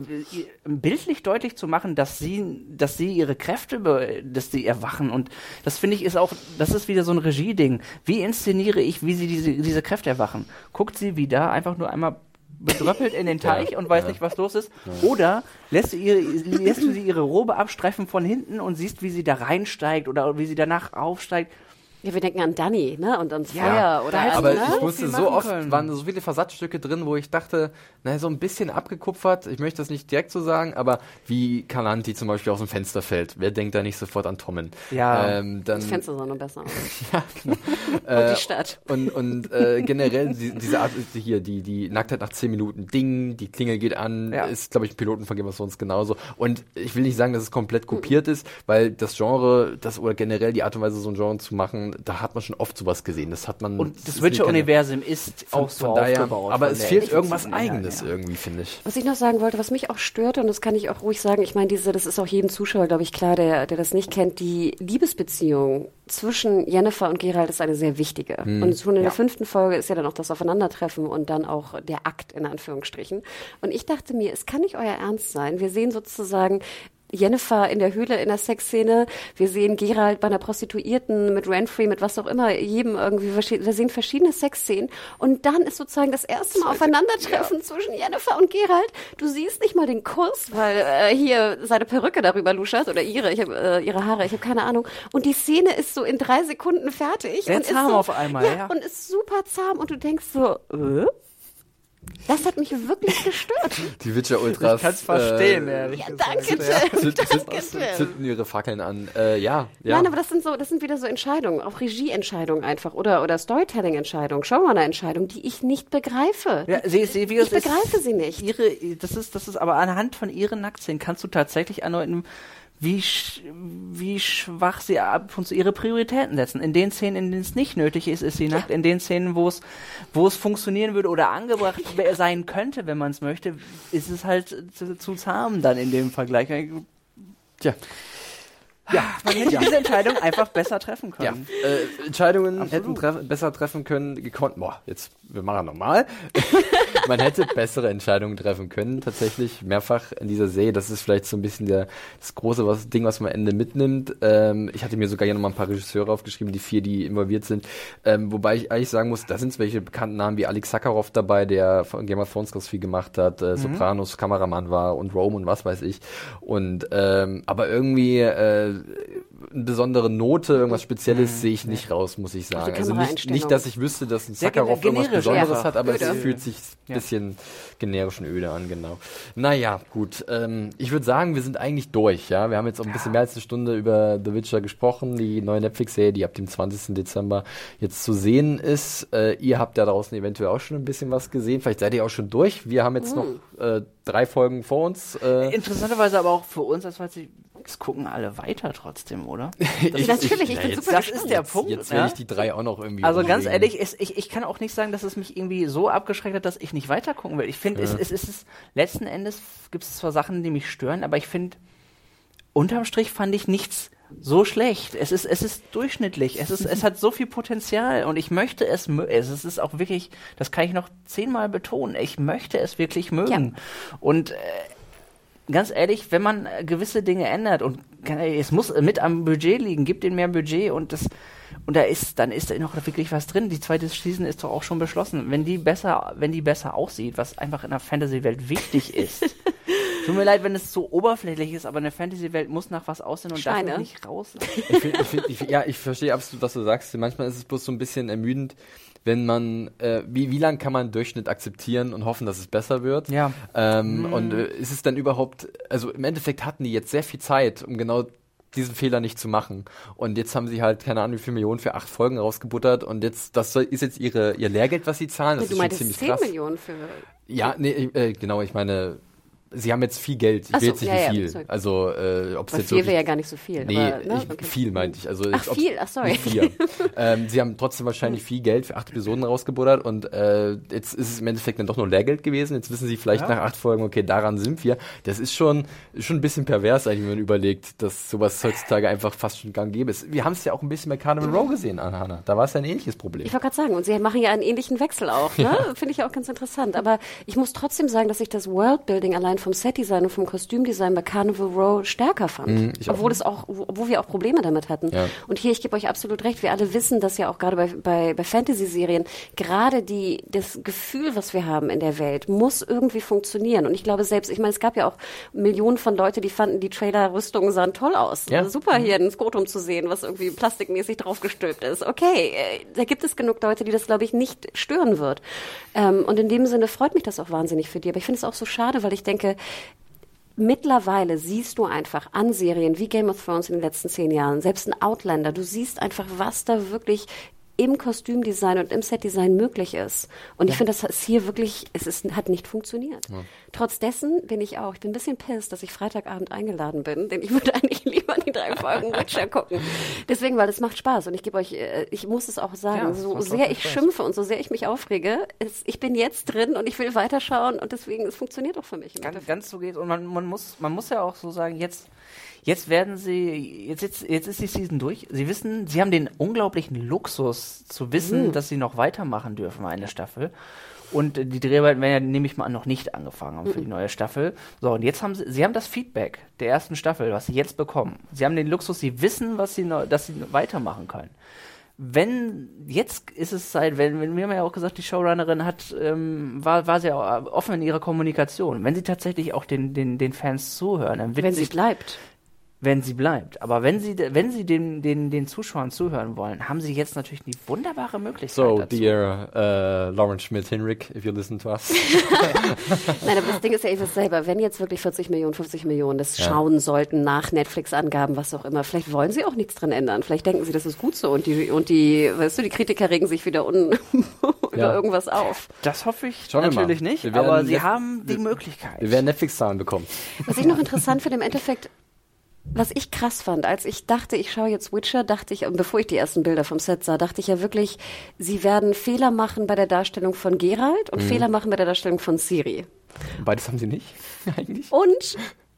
bildlich deutlich zu machen, dass sie, dass sie ihre Kräfte, dass sie erwachen und das finde ich ist auch, das ist wieder so ein Regieding. Wie inszeniere ich, wie sie diese, diese Kräfte erwachen? Guckt sie wie da einfach nur einmal bedröppelt in den Teich und weiß nicht, was los ist. Oder lässt du, ihre, lässt du sie ihre Robe abstreifen von hinten und siehst, wie sie da reinsteigt oder wie sie danach aufsteigt. Ja, wir denken an Danny, ne? Und ans Ja, Feuer oder an, Aber ne? ich viel so oft, können. waren so viele Versatzstücke drin, wo ich dachte, naja, so ein bisschen abgekupfert, ich möchte das nicht direkt so sagen, aber wie Kalanti zum Beispiel aus dem Fenster fällt, wer denkt da nicht sofort an Tommen? Ja. Ähm, dann, Das Fenster sah noch besser aus. ja, genau. Und die Stadt. Und, und äh, generell die, diese Art ist hier, die, die Nacktheit nach 10 Minuten Ding, die Klingel geht an, Ja. ist, glaube ich, ein Piloten von Game of Thrones genauso. Und ich will nicht sagen, dass es komplett kopiert ist, weil das Genre, das oder generell die Art und Weise, so ein Genre zu machen, da hat man schon oft sowas gesehen. Das hat man. Und das Witcher-Universum ist von, auch so von daher, aufgebaut. Aber es fehlt irgendwas Eigenes ja. irgendwie, finde ich. Was ich noch sagen wollte, was mich auch stört, und das kann ich auch ruhig sagen, ich meine, diese, das ist auch jedem Zuschauer, glaube ich, klar, der, der das nicht kennt, die Liebesbeziehung zwischen Jennifer und Gerald ist eine sehr wichtige. Und schon in der fünften Folge ist ja dann auch das Aufeinandertreffen und dann auch der Akt in Anführungsstrichen. Und ich dachte mir, es kann nicht euer Ernst sein. Wir sehen sozusagen Jennifer in der Höhle in der Sexszene. Wir sehen Gerald bei einer Prostituierten mit Renfrey, mit was auch immer, jedem irgendwie. Wir sehen verschiedene Sexszenen. Und dann ist sozusagen das erste Mal Aufeinandertreffen zwischen Jennifer und Gerald. Du siehst nicht mal den Kuss, weil äh, hier seine Perücke darüber luschert oder ihre, ich hab, äh, ihre Haare, ich habe keine Ahnung. Und die Szene ist so in drei Sekunden fertig. Sehr und ist zahm so, auf einmal, ja. Und ist super zahm. Und du denkst so, äh? Das hat mich wirklich gestört. Die Witcher Ultras. Ich kann's verstehen, äh, ehrlich Ja, danke, Tim. zünden, Danke, zünden, Tim. zünden ihre Fackeln an. Äh, ja, ja. Nein, aber das sind so, das sind wieder so Entscheidungen, auch Regieentscheidungen einfach oder oder Storytelling-Entscheidungen, Showrunner-Entscheidungen, die ich nicht begreife. Ja, sie, sie, wie ich begreife ist sie nicht. Ihre, das ist, das ist aber anhand von ihren Nacktszenen kannst du tatsächlich andeuten, wie, sch, wie schwach sie ab und zu ihre Prioritäten setzen. In den Szenen, in denen es nicht nötig ist, ist sie nackt. In den Szenen, wo es, wo es funktionieren würde oder angebracht sein könnte, wenn man es möchte, ist es halt zu, zu zahm dann in dem Vergleich. Tja. Ja, man hätte diese Entscheidung einfach besser treffen Ja, können. äh, Entscheidungen hätten treff besser treffen können, gekonnt. Boah, jetzt, wir machen nochmal. Man hätte bessere Entscheidungen treffen können, tatsächlich mehrfach in dieser Serie. Das ist vielleicht so ein bisschen der, das große was, Ding, was man am Ende mitnimmt. Ähm, ich hatte mir sogar hier nochmal ein paar Regisseure aufgeschrieben, die vier, die involviert sind. Ähm, wobei ich eigentlich sagen muss, da sind welche bekannten Namen wie Alex Sakharov dabei, der von Game of Thrones ganz viel gemacht hat, äh, Sopranos Kameramann war und Rome und was weiß ich. Und ähm, aber irgendwie äh, eine besondere Note, irgendwas Spezielles sehe ich nicht raus, muss ich sagen. Also nicht, nicht, dass ich wüsste, dass ein Sakharov gen- irgendwas Besonderes einfach. hat, aber es Öde. fühlt sich ein bisschen generisch und öde an, genau. Naja, gut. Ähm, ich würde sagen, wir sind eigentlich durch, ja. Wir haben jetzt auch ein bisschen mehr als eine Stunde über The Witcher gesprochen, die neue Netflix-Serie, die ab dem 20. Dezember jetzt zu sehen ist. Äh, ihr habt ja draußen eventuell auch schon ein bisschen was gesehen. Vielleicht seid ihr auch schon durch. Wir haben jetzt noch äh, drei Folgen vor uns. Äh, Interessanterweise aber auch für uns, als ich, es gucken alle weiter trotzdem, oder? Natürlich, ich bin jetzt- super das ist der Punkt. Jetzt ja? werde ich die drei auch noch irgendwie Also ganz ehrlich, es, ich, ich kann auch nicht sagen, dass es mich irgendwie so abgeschreckt hat, dass ich nicht weiter gucken will. Ich finde, es, es, es ist letzten Endes gibt es zwar Sachen, die mich stören, aber ich finde, unterm Strich fand ich nichts so schlecht. Es ist, es ist durchschnittlich. Es ist, es hat so viel Potenzial und ich möchte es, es ist- auch wirklich, das kann ich noch zehnmal betonen. Ich möchte es wirklich mögen. Und äh, ganz ehrlich, wenn man äh, gewisse Dinge ändert und es muss mit am Budget liegen, gibt ihnen mehr Budget und das und da ist dann ist da noch wirklich was drin. Die zweite Season ist doch auch schon beschlossen. Wenn die besser, wenn die besser aussieht, was einfach in der Fantasy-Welt wichtig ist. Tut mir leid, wenn es so oberflächlich ist, aber eine Fantasy-Welt muss nach was aussehen und darf Steine. noch nicht raus. Ich find, ich find, ich, ja, ich verstehe absolut, was du sagst. Manchmal ist es bloß so ein bisschen ermüdend, wenn man, äh, wie, wie lang kann man einen Durchschnitt akzeptieren und hoffen, dass es besser wird? Ja. Ähm, Und äh, ist es dann überhaupt, also im Endeffekt hatten die jetzt sehr viel Zeit, um genau diesen Fehler nicht zu machen. Und jetzt haben sie halt, keine Ahnung, wie viel Millionen für acht Folgen rausgebuttert und jetzt, das soll, ist jetzt ihre, ihr Lehrgeld, was sie zahlen. Das du ist schon ziemlich 10 krass. Millionen für. Ja, nee, äh, genau, ich meine, sie haben jetzt viel Geld. Ich Ach will so, jetzt nicht ja, wie ja, viel. sorry. Also, äh, ob es jetzt vier wirklich wäre ja gar nicht so viel. Nee, aber, ne? ich, okay. viel meinte ich. Also Ach, viel, ach, sorry. vier. ähm, sie haben trotzdem wahrscheinlich viel Geld für acht Episoden rausgebuddert und äh, jetzt ist es im Endeffekt dann doch nur Lehrgeld gewesen. Jetzt wissen sie vielleicht nach acht Folgen, okay, daran sind wir. Das ist schon, schon ein bisschen pervers, eigentlich, wenn man überlegt, dass sowas heutzutage einfach fast schon gang gäbe ist. Wir haben es ja auch ein bisschen bei Carnival Row gesehen, Anna. Da war es ja ein ähnliches Problem. Ich wollte gerade sagen, und sie machen ja einen ähnlichen Wechsel auch, ne? Finde ich auch ganz interessant. Aber ich muss trotzdem sagen, dass ich das Worldbuilding allein vom Setdesign und vom Kostümdesign bei Carnival Row stärker fand. auch. obwohl es auch, obwohl wir auch Probleme damit hatten. Ja. Und hier, ich gebe euch absolut recht, wir alle wissen, dass ja auch gerade bei, bei, bei Fantasy-Serien gerade die, das Gefühl, was wir haben in der Welt, muss irgendwie funktionieren. Und ich glaube selbst, ich meine, es gab ja auch Millionen von Leute, die fanden, die Trailer-Rüstungen sahen toll aus. Ja. Also super, hier ein Skotum zu sehen, was irgendwie plastikmäßig draufgestülpt ist. Okay, äh, da gibt es genug Leute, die das, glaube ich, nicht stören wird. Ähm, und in dem Sinne freut mich das auch wahnsinnig für die. Aber ich finde es auch so schade, weil ich denke, mittlerweile siehst du einfach an Serien wie Game of Thrones in den letzten zehn Jahren, selbst ein Outlander, du siehst einfach, was da wirklich im Kostümdesign und im Setdesign möglich ist. Und ich finde, das ist hier wirklich, es ist, hat nicht funktioniert. Trotz dessen bin ich auch, ich bin ein bisschen pissed, dass ich Freitagabend eingeladen bin, denn ich würde eigentlich lieber die drei Folgen Witcher gucken. Deswegen, weil das macht Spaß und ich gebe euch, äh, ich muss es auch sagen, Ja, es so sehr ich Spaß. schimpfe und so sehr ich mich aufrege, es, ich bin jetzt drin und ich will weiterschauen und deswegen, es funktioniert auch für mich. Ganz, ganz so geht und man, man muss man muss ja auch so sagen, jetzt jetzt werden sie jetzt jetzt, jetzt ist die Season durch. Sie wissen, sie haben den unglaublichen Luxus zu wissen, dass sie noch weitermachen dürfen eine Staffel. Und die Dreharbeiten werden ja, nehme ich mal an, noch nicht angefangen haben für die neue Staffel. So, und jetzt haben sie, sie haben das Feedback der ersten Staffel, was sie jetzt bekommen. Sie haben den Luxus, sie wissen, was sie noch, dass sie weitermachen können. Wenn, jetzt ist es Zeit, wenn, wenn wir haben ja auch gesagt, die Showrunnerin hat, ähm, war, war sehr offen in ihrer Kommunikation. Wenn sie tatsächlich auch den, den, den Fans zuhören, dann wird Wenn sie bleibt. Wenn sie bleibt. Aber wenn sie, wenn sie den, den, den Zuschauern zuhören wollen, haben sie jetzt natürlich die wunderbare Möglichkeit So, dazu. dear uh, Lawrence Schmidt-Hinrich, if you listen to us. Nein, aber das Ding ist ja eben selber, wenn jetzt wirklich 40 Millionen, 50 Millionen das schauen sollten nach Netflix-Angaben, was auch immer, vielleicht wollen sie auch nichts dran ändern. Vielleicht denken sie, das ist gut so und die, und die, weißt du, die Kritiker regen sich wieder un über Ja. irgendwas auf. Das hoffe ich Schauen natürlich nicht, aber sie Net- haben die wir- Möglichkeit. Wir werden Netflix-Zahlen bekommen. Was ich noch interessant finde im Endeffekt, was ich krass fand, als ich dachte, ich schaue jetzt Witcher, dachte ich, bevor ich die ersten Bilder vom Set sah, dachte ich ja wirklich, sie werden Fehler machen bei der Darstellung von Geralt und Fehler machen bei der Darstellung von Ciri. Beides haben sie nicht, eigentlich. Und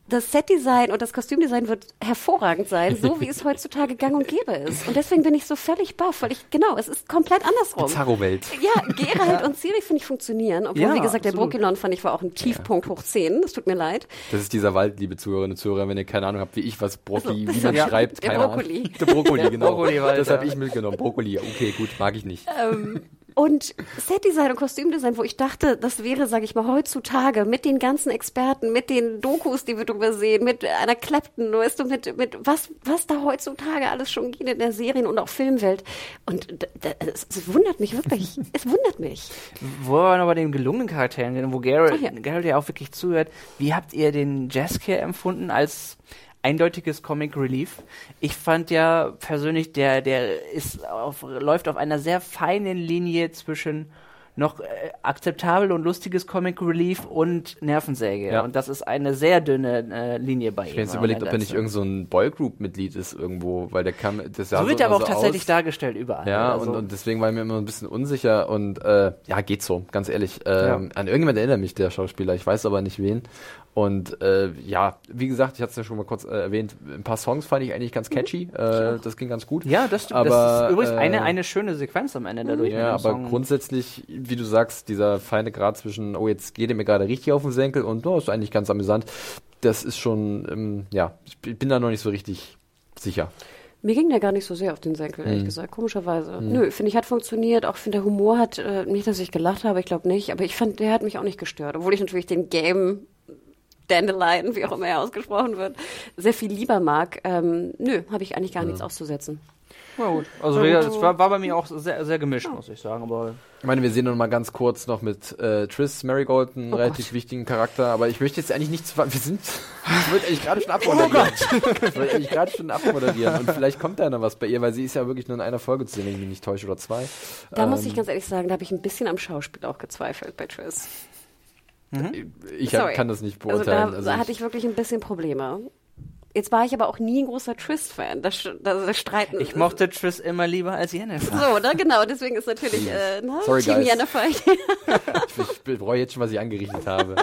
das Setdesign und das Kostümdesign wird hervorragend sein, so wie es heutzutage gang und gäbe ist. Und deswegen bin ich so völlig baff, weil ich, genau, es ist komplett andersrum. Bizarro-Welt. Ja, Geralt und Ciri finde ich funktionieren. Obwohl, Ja, wie gesagt, der absolut. Brokilon fand ich war auch ein Tiefpunkt hoch 10. Das tut mir leid. Das ist dieser Wald, liebe Zuhörerinnen und Zuhörer, wenn ihr keine Ahnung habt, wie ich was Brokkoli, Also, wie man ja, schreibt, der keine Brokkoli. Ahnung. Der Brokkoli, Der genau. Brokkoliwald, das habe ja. ich mitgenommen. Brokkoli, okay, gut, mag ich nicht. Und Setdesign und Kostümdesign, wo ich dachte, das wäre, sage ich mal, heutzutage mit den ganzen Experten, mit den Dokus, die wir drüber sehen, mit einer Clapton, weißt du, mit, mit was, was da heutzutage alles schon geht in der Serien- und auch Filmwelt. Und es, es wundert mich wirklich. es wundert mich. Wo wir noch bei den gelungenen Charakteren wo Geralt, Ach ja. Geralt ja auch wirklich zuhört, wie habt ihr den Jazzcare empfunden als eindeutiges Comic Relief? Ich fand ja persönlich, der, der ist auf, läuft auf einer sehr feinen Linie zwischen noch äh, akzeptabel und lustiges Comic Relief und Nervensäge. Ja. Und das ist eine sehr dünne äh, Linie bei ihm. Ich habe jetzt überlegt, ob er nicht des- irgend so ein Boygroup-Mitglied ist irgendwo, weil der kam, das So wird er immer aber auch so tatsächlich aus. dargestellt überall. Ja, Also- und, und deswegen war ich mir immer ein bisschen unsicher und äh, ja, geht so, ganz ehrlich. Ähm, An irgendjemand erinnert mich der Schauspieler, ich weiß aber nicht wen. Und äh, ja, wie gesagt, ich hatte es ja schon mal kurz äh, erwähnt, ein paar Songs fand ich eigentlich ganz catchy, äh, das ging ganz gut. ja, das stimmt. aber, das ist übrigens äh, eine, eine schöne Sequenz am Ende dadurch. mit Ja, aber Song. grundsätzlich, wie du sagst, dieser feine Grad zwischen, oh, jetzt geht er mir gerade richtig auf den Senkel und oh, ist eigentlich ganz amüsant, das ist schon, ähm, ja, ich bin da noch nicht so richtig sicher. Mir ging der gar nicht so sehr auf den Senkel, ehrlich gesagt, komischerweise. Nö, finde ich, hat funktioniert. Auch finde der Humor hat, äh, nicht, dass ich gelacht habe, ich glaube nicht, aber ich fand, der hat mich auch nicht gestört. Obwohl ich natürlich den Game Dandelion, wie auch immer er ausgesprochen wird, sehr viel lieber mag. Ähm, nö, habe ich eigentlich gar nichts auszusetzen. Ja, gut. Also, gesagt, es war, war bei mir auch sehr, sehr gemischt, muss ich sagen. Aber Ich meine, wir sehen noch mal ganz kurz noch mit äh, Triss Marigold einen relativ wichtigen Charakter, aber ich möchte jetzt eigentlich nicht zu Wir sind. Ich wollte eigentlich gerade schon abmoderieren. ich wollte eigentlich gerade schon abmoderieren. Und vielleicht kommt da noch was bei ihr, weil sie ist ja wirklich nur in einer Folge zu sehen, wenn ich mich nicht täusche, oder zwei. Da muss Ähm, ich ganz ehrlich sagen, da habe ich ein bisschen am Schauspiel auch gezweifelt bei Triss. Ich Sorry. kann das nicht Also beurteilen. da Also hatte ich wirklich ein bisschen Probleme. Jetzt war ich aber auch nie ein großer Twist-Fan. Das, das, das Streiten. ich mochte Triss immer lieber als Jennifer. So, ne, genau. Deswegen ist natürlich äh, na, Sorry, Team guys. Jennifer. ich bereue jetzt schon, was ich angerichtet habe.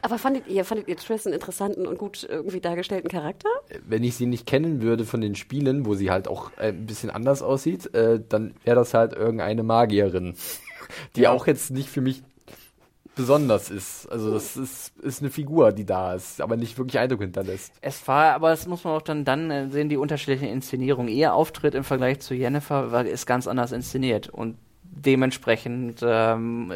aber fandet ihr, fandet ihr Triss einen interessanten und gut irgendwie dargestellten Charakter? wenn ich sie nicht kennen würde von den Spielen, wo sie halt auch äh, ein bisschen anders aussieht, äh, dann wäre das halt irgendeine Magierin, die auch jetzt nicht für mich besonders ist. Also das ist, ist eine Figur, die da ist, aber nicht wirklich Eindruck hinterlässt. Es war, aber das muss man auch dann, dann sehen, die unterschiedlichen Inszenierungen. Ihr Auftritt im Vergleich zu Jennifer war, ist ganz anders inszeniert. Und dementsprechend ähm,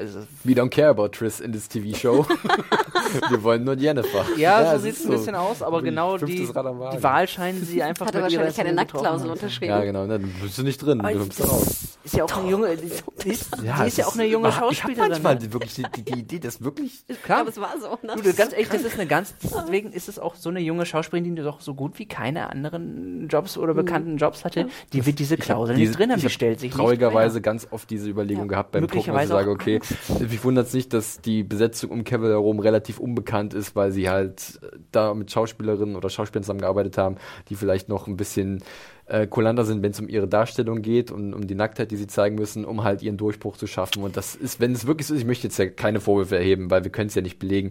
We don't care about Triss in this TV show. Wir wollen nur Jennifer. Ja, so es sieht es ein bisschen aus, aber genau die, die Wahl scheinen sie einfach Hat er wahrscheinlich keine Nacktklausel unterschrieben. Ja, genau, ne, dann bist du nicht drin, du kommst da raus. Ist ja auch eine junge, sie ist, Ja, es ist ja auch eine junge ich hab Schauspielerin. manchmal wirklich die, die, die Idee, das wirklich Ich klar. glaube, es war so, ne? Du, ganz ehrlich, das ist eine ganz, deswegen ist es auch so eine junge Schauspielerin, die doch so gut wie keine anderen Jobs oder bekannten Jobs hatte, die wird diese Klausel nicht drin haben, ich die stellt sich traurigerweise nicht ganz oft diese Überlegung gehabt beim Gucken, wo ich sage, okay, mich wundert es nicht, dass die Besetzung um Kevin herum relativ unbekannt ist, weil sie halt da mit Schauspielerinnen oder Schauspielern zusammengearbeitet haben, die vielleicht noch ein bisschen äh, kulanter sind, wenn es um ihre Darstellung geht und um die Nacktheit, die sie zeigen müssen, um halt ihren Durchbruch zu schaffen. Und das ist, wenn es wirklich so ist, ich möchte jetzt ja keine Vorwürfe erheben, weil wir können es ja nicht belegen,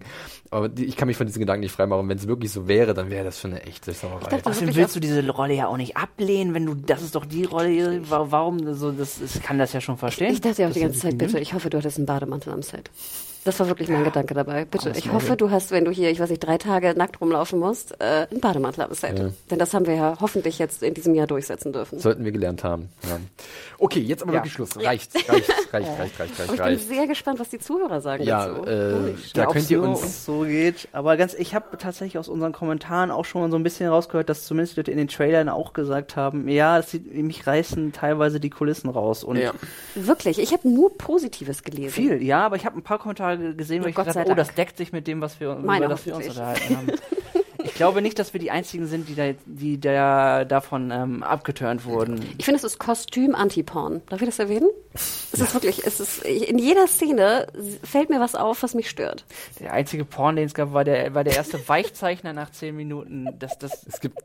aber die, ich kann mich von diesen Gedanken nicht freimachen. Wenn es wirklich so wäre, dann wäre das schon eine echte Sauerei. dachte, Außerdem willst du diese Rolle ja auch nicht ablehnen, wenn du, das ist doch die Rolle, wa- warum, so, das, ich kann das ja schon verstehen. Ich dachte ja auch die ganze Zeit, bitte, ich hoffe, du hattest einen Bademantel am Set. Das war wirklich mein Gedanke dabei. Bitte, ich hoffe, du hast, wenn du hier, ich weiß nicht, drei Tage nackt rumlaufen musst, äh, einen Bademantel am Set. Denn das haben wir ja hoffentlich jetzt in diesem Jahr durchsetzen dürfen. Sollten wir gelernt haben. Ja. Okay, jetzt aber Ja. wirklich Schluss. Reicht, reicht, reicht, reicht, reicht, reicht, Aber ich bin reicht. sehr gespannt, was die Zuhörer sagen Ja, dazu. äh, da Ja, könnt ihr nur uns. so geht. Aber ganz, ich habe tatsächlich aus unseren Kommentaren auch schon so ein bisschen rausgehört, dass zumindest Leute in den Trailern auch gesagt haben, ja, es sieht, mich reißen teilweise die Kulissen raus. Und Ja. Wirklich, ich habe nur Positives gelesen. viel, ja, aber ich habe ein paar Kommentare gesehen, wo Oh, ich Gott habe, oh, das deckt sich mit dem, was wir, Meine über das wir uns unterhalten haben. Ich glaube nicht, dass wir die einzigen sind, die da, die da davon ähm, abgeturnt wurden. Ich finde, es ist Kostüm-Anti-Porn. Darf ich das erwähnen? Es ist wirklich, es ist, in jeder Szene fällt mir was auf, was mich stört. Der einzige Porn, den es gab, war der, war der erste Weichzeichner nach zehn Minuten. Das, das, Es gibt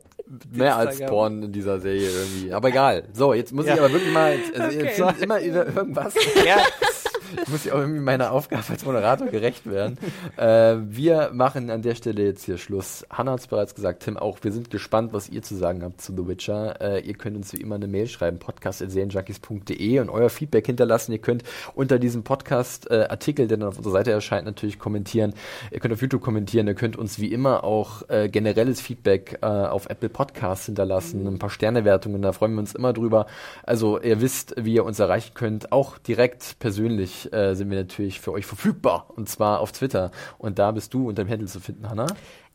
mehr als. Porn in dieser Serie irgendwie. Aber egal. So, jetzt muss ich Ja. aber wirklich mal. Also jetzt Okay. sind immer über irgendwas. ja, Ich muss ja auch irgendwie meiner Aufgabe als Moderator gerecht werden. Äh, wir machen an der Stelle jetzt hier Schluss. Hannah hat es bereits gesagt, Tim auch. Wir sind gespannt, was ihr zu sagen habt zu The Witcher. Äh, ihr könnt uns wie immer eine Mail schreiben, podcast.serienjunkies.de und euer Feedback hinterlassen. Ihr könnt unter diesem Podcast-Artikel, der dann auf unserer Seite erscheint, natürlich kommentieren. Ihr könnt auf YouTube kommentieren. Ihr könnt uns wie immer auch äh, generelles Feedback äh, auf Apple Podcasts hinterlassen. Ein paar Sternewertungen, da freuen wir uns immer drüber. Also ihr wisst, wie ihr uns erreichen könnt. Auch direkt persönlich äh, sind wir natürlich für euch verfügbar. Und zwar auf Twitter. Und da bist du unter dem Handle zu finden, Hannah.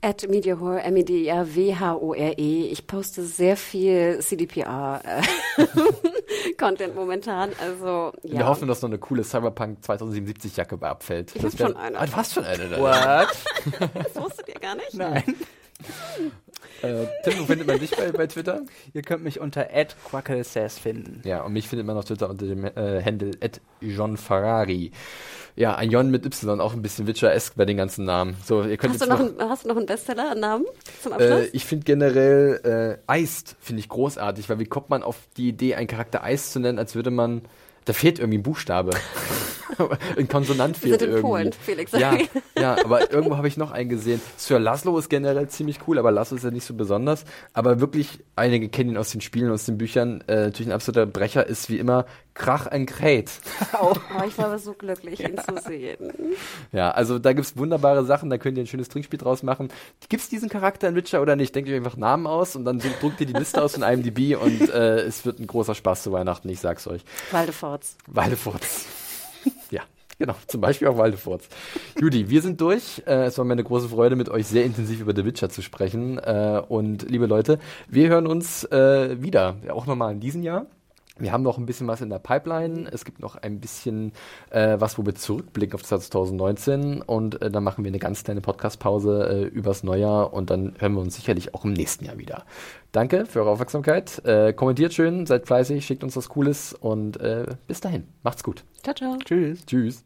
At Mediahore, M-E-D-I-A-W-H-O-R-E. Ich poste sehr viel CDPR-Content momentan. Also, ja. Wir hoffen, dass noch eine coole Cyberpunk 2077 Jacke bei abfällt. Ich Das hab wär- schon eine. Ah, du hast schon eine. da. what? das wusstet ihr gar nicht? Nein. Äh, Tim, wo findet man dich bei, bei Twitter? Ihr könnt mich unter @quacklesays finden. Ja, und mich findet man auf Twitter unter dem äh, Handle John Ferrari. Ja, ein Jon mit Y, auch ein bisschen Witcher-esque bei den ganzen Namen. So, ihr könnt Hast du, noch einen, hast du noch einen Bestseller, einen Namen zum Äh, Abschluss? ich finde generell äh, Eist finde ich großartig, weil wie kommt man auf die Idee, einen Charakter Eis zu nennen, als würde man da fehlt irgendwie ein Buchstabe. ein Konsonant fehlt in irgendwie. Polen, Felix. Ja, ja, aber irgendwo habe ich noch einen gesehen. Sir Laszlo ist generell ziemlich cool, aber Laszlo ist ja nicht so besonders. Aber wirklich, einige kennen ihn aus den Spielen, aus den Büchern. Äh, natürlich ein absoluter Brecher ist wie immer Krach ein Kräht. Oh, ich war aber so glücklich, ihn zu sehen. Ja, also da gibt's wunderbare Sachen, da könnt ihr ein schönes Trinkspiel draus machen. Gibt's diesen Charakter in Witcher oder nicht? Denkt ihr einfach Namen aus und dann druckt ihr die Liste aus von IMDb und äh, es wird ein großer Spaß zu Weihnachten, ich sag's euch. Waldeforts. Waldefurz. ja, genau, zum Beispiel auch Waldefurz. Judy, wir sind durch. Äh, es war mir eine große Freude, mit euch sehr intensiv über The Witcher zu sprechen. Äh, und liebe Leute, wir hören uns äh, wieder, auch nochmal in diesem Jahr. Wir haben noch ein bisschen was in der Pipeline. Es gibt noch ein bisschen äh, was, wo wir zurückblicken auf 2019 und äh, dann machen wir eine ganz kleine Podcast-Pause äh, übers Neujahr und dann hören wir uns sicherlich auch im nächsten Jahr wieder. Danke für eure Aufmerksamkeit. Äh, kommentiert schön, seid fleißig, schickt uns was Cooles und äh, bis dahin. Macht's gut. Ciao, ciao. Tschüss. Tschüss.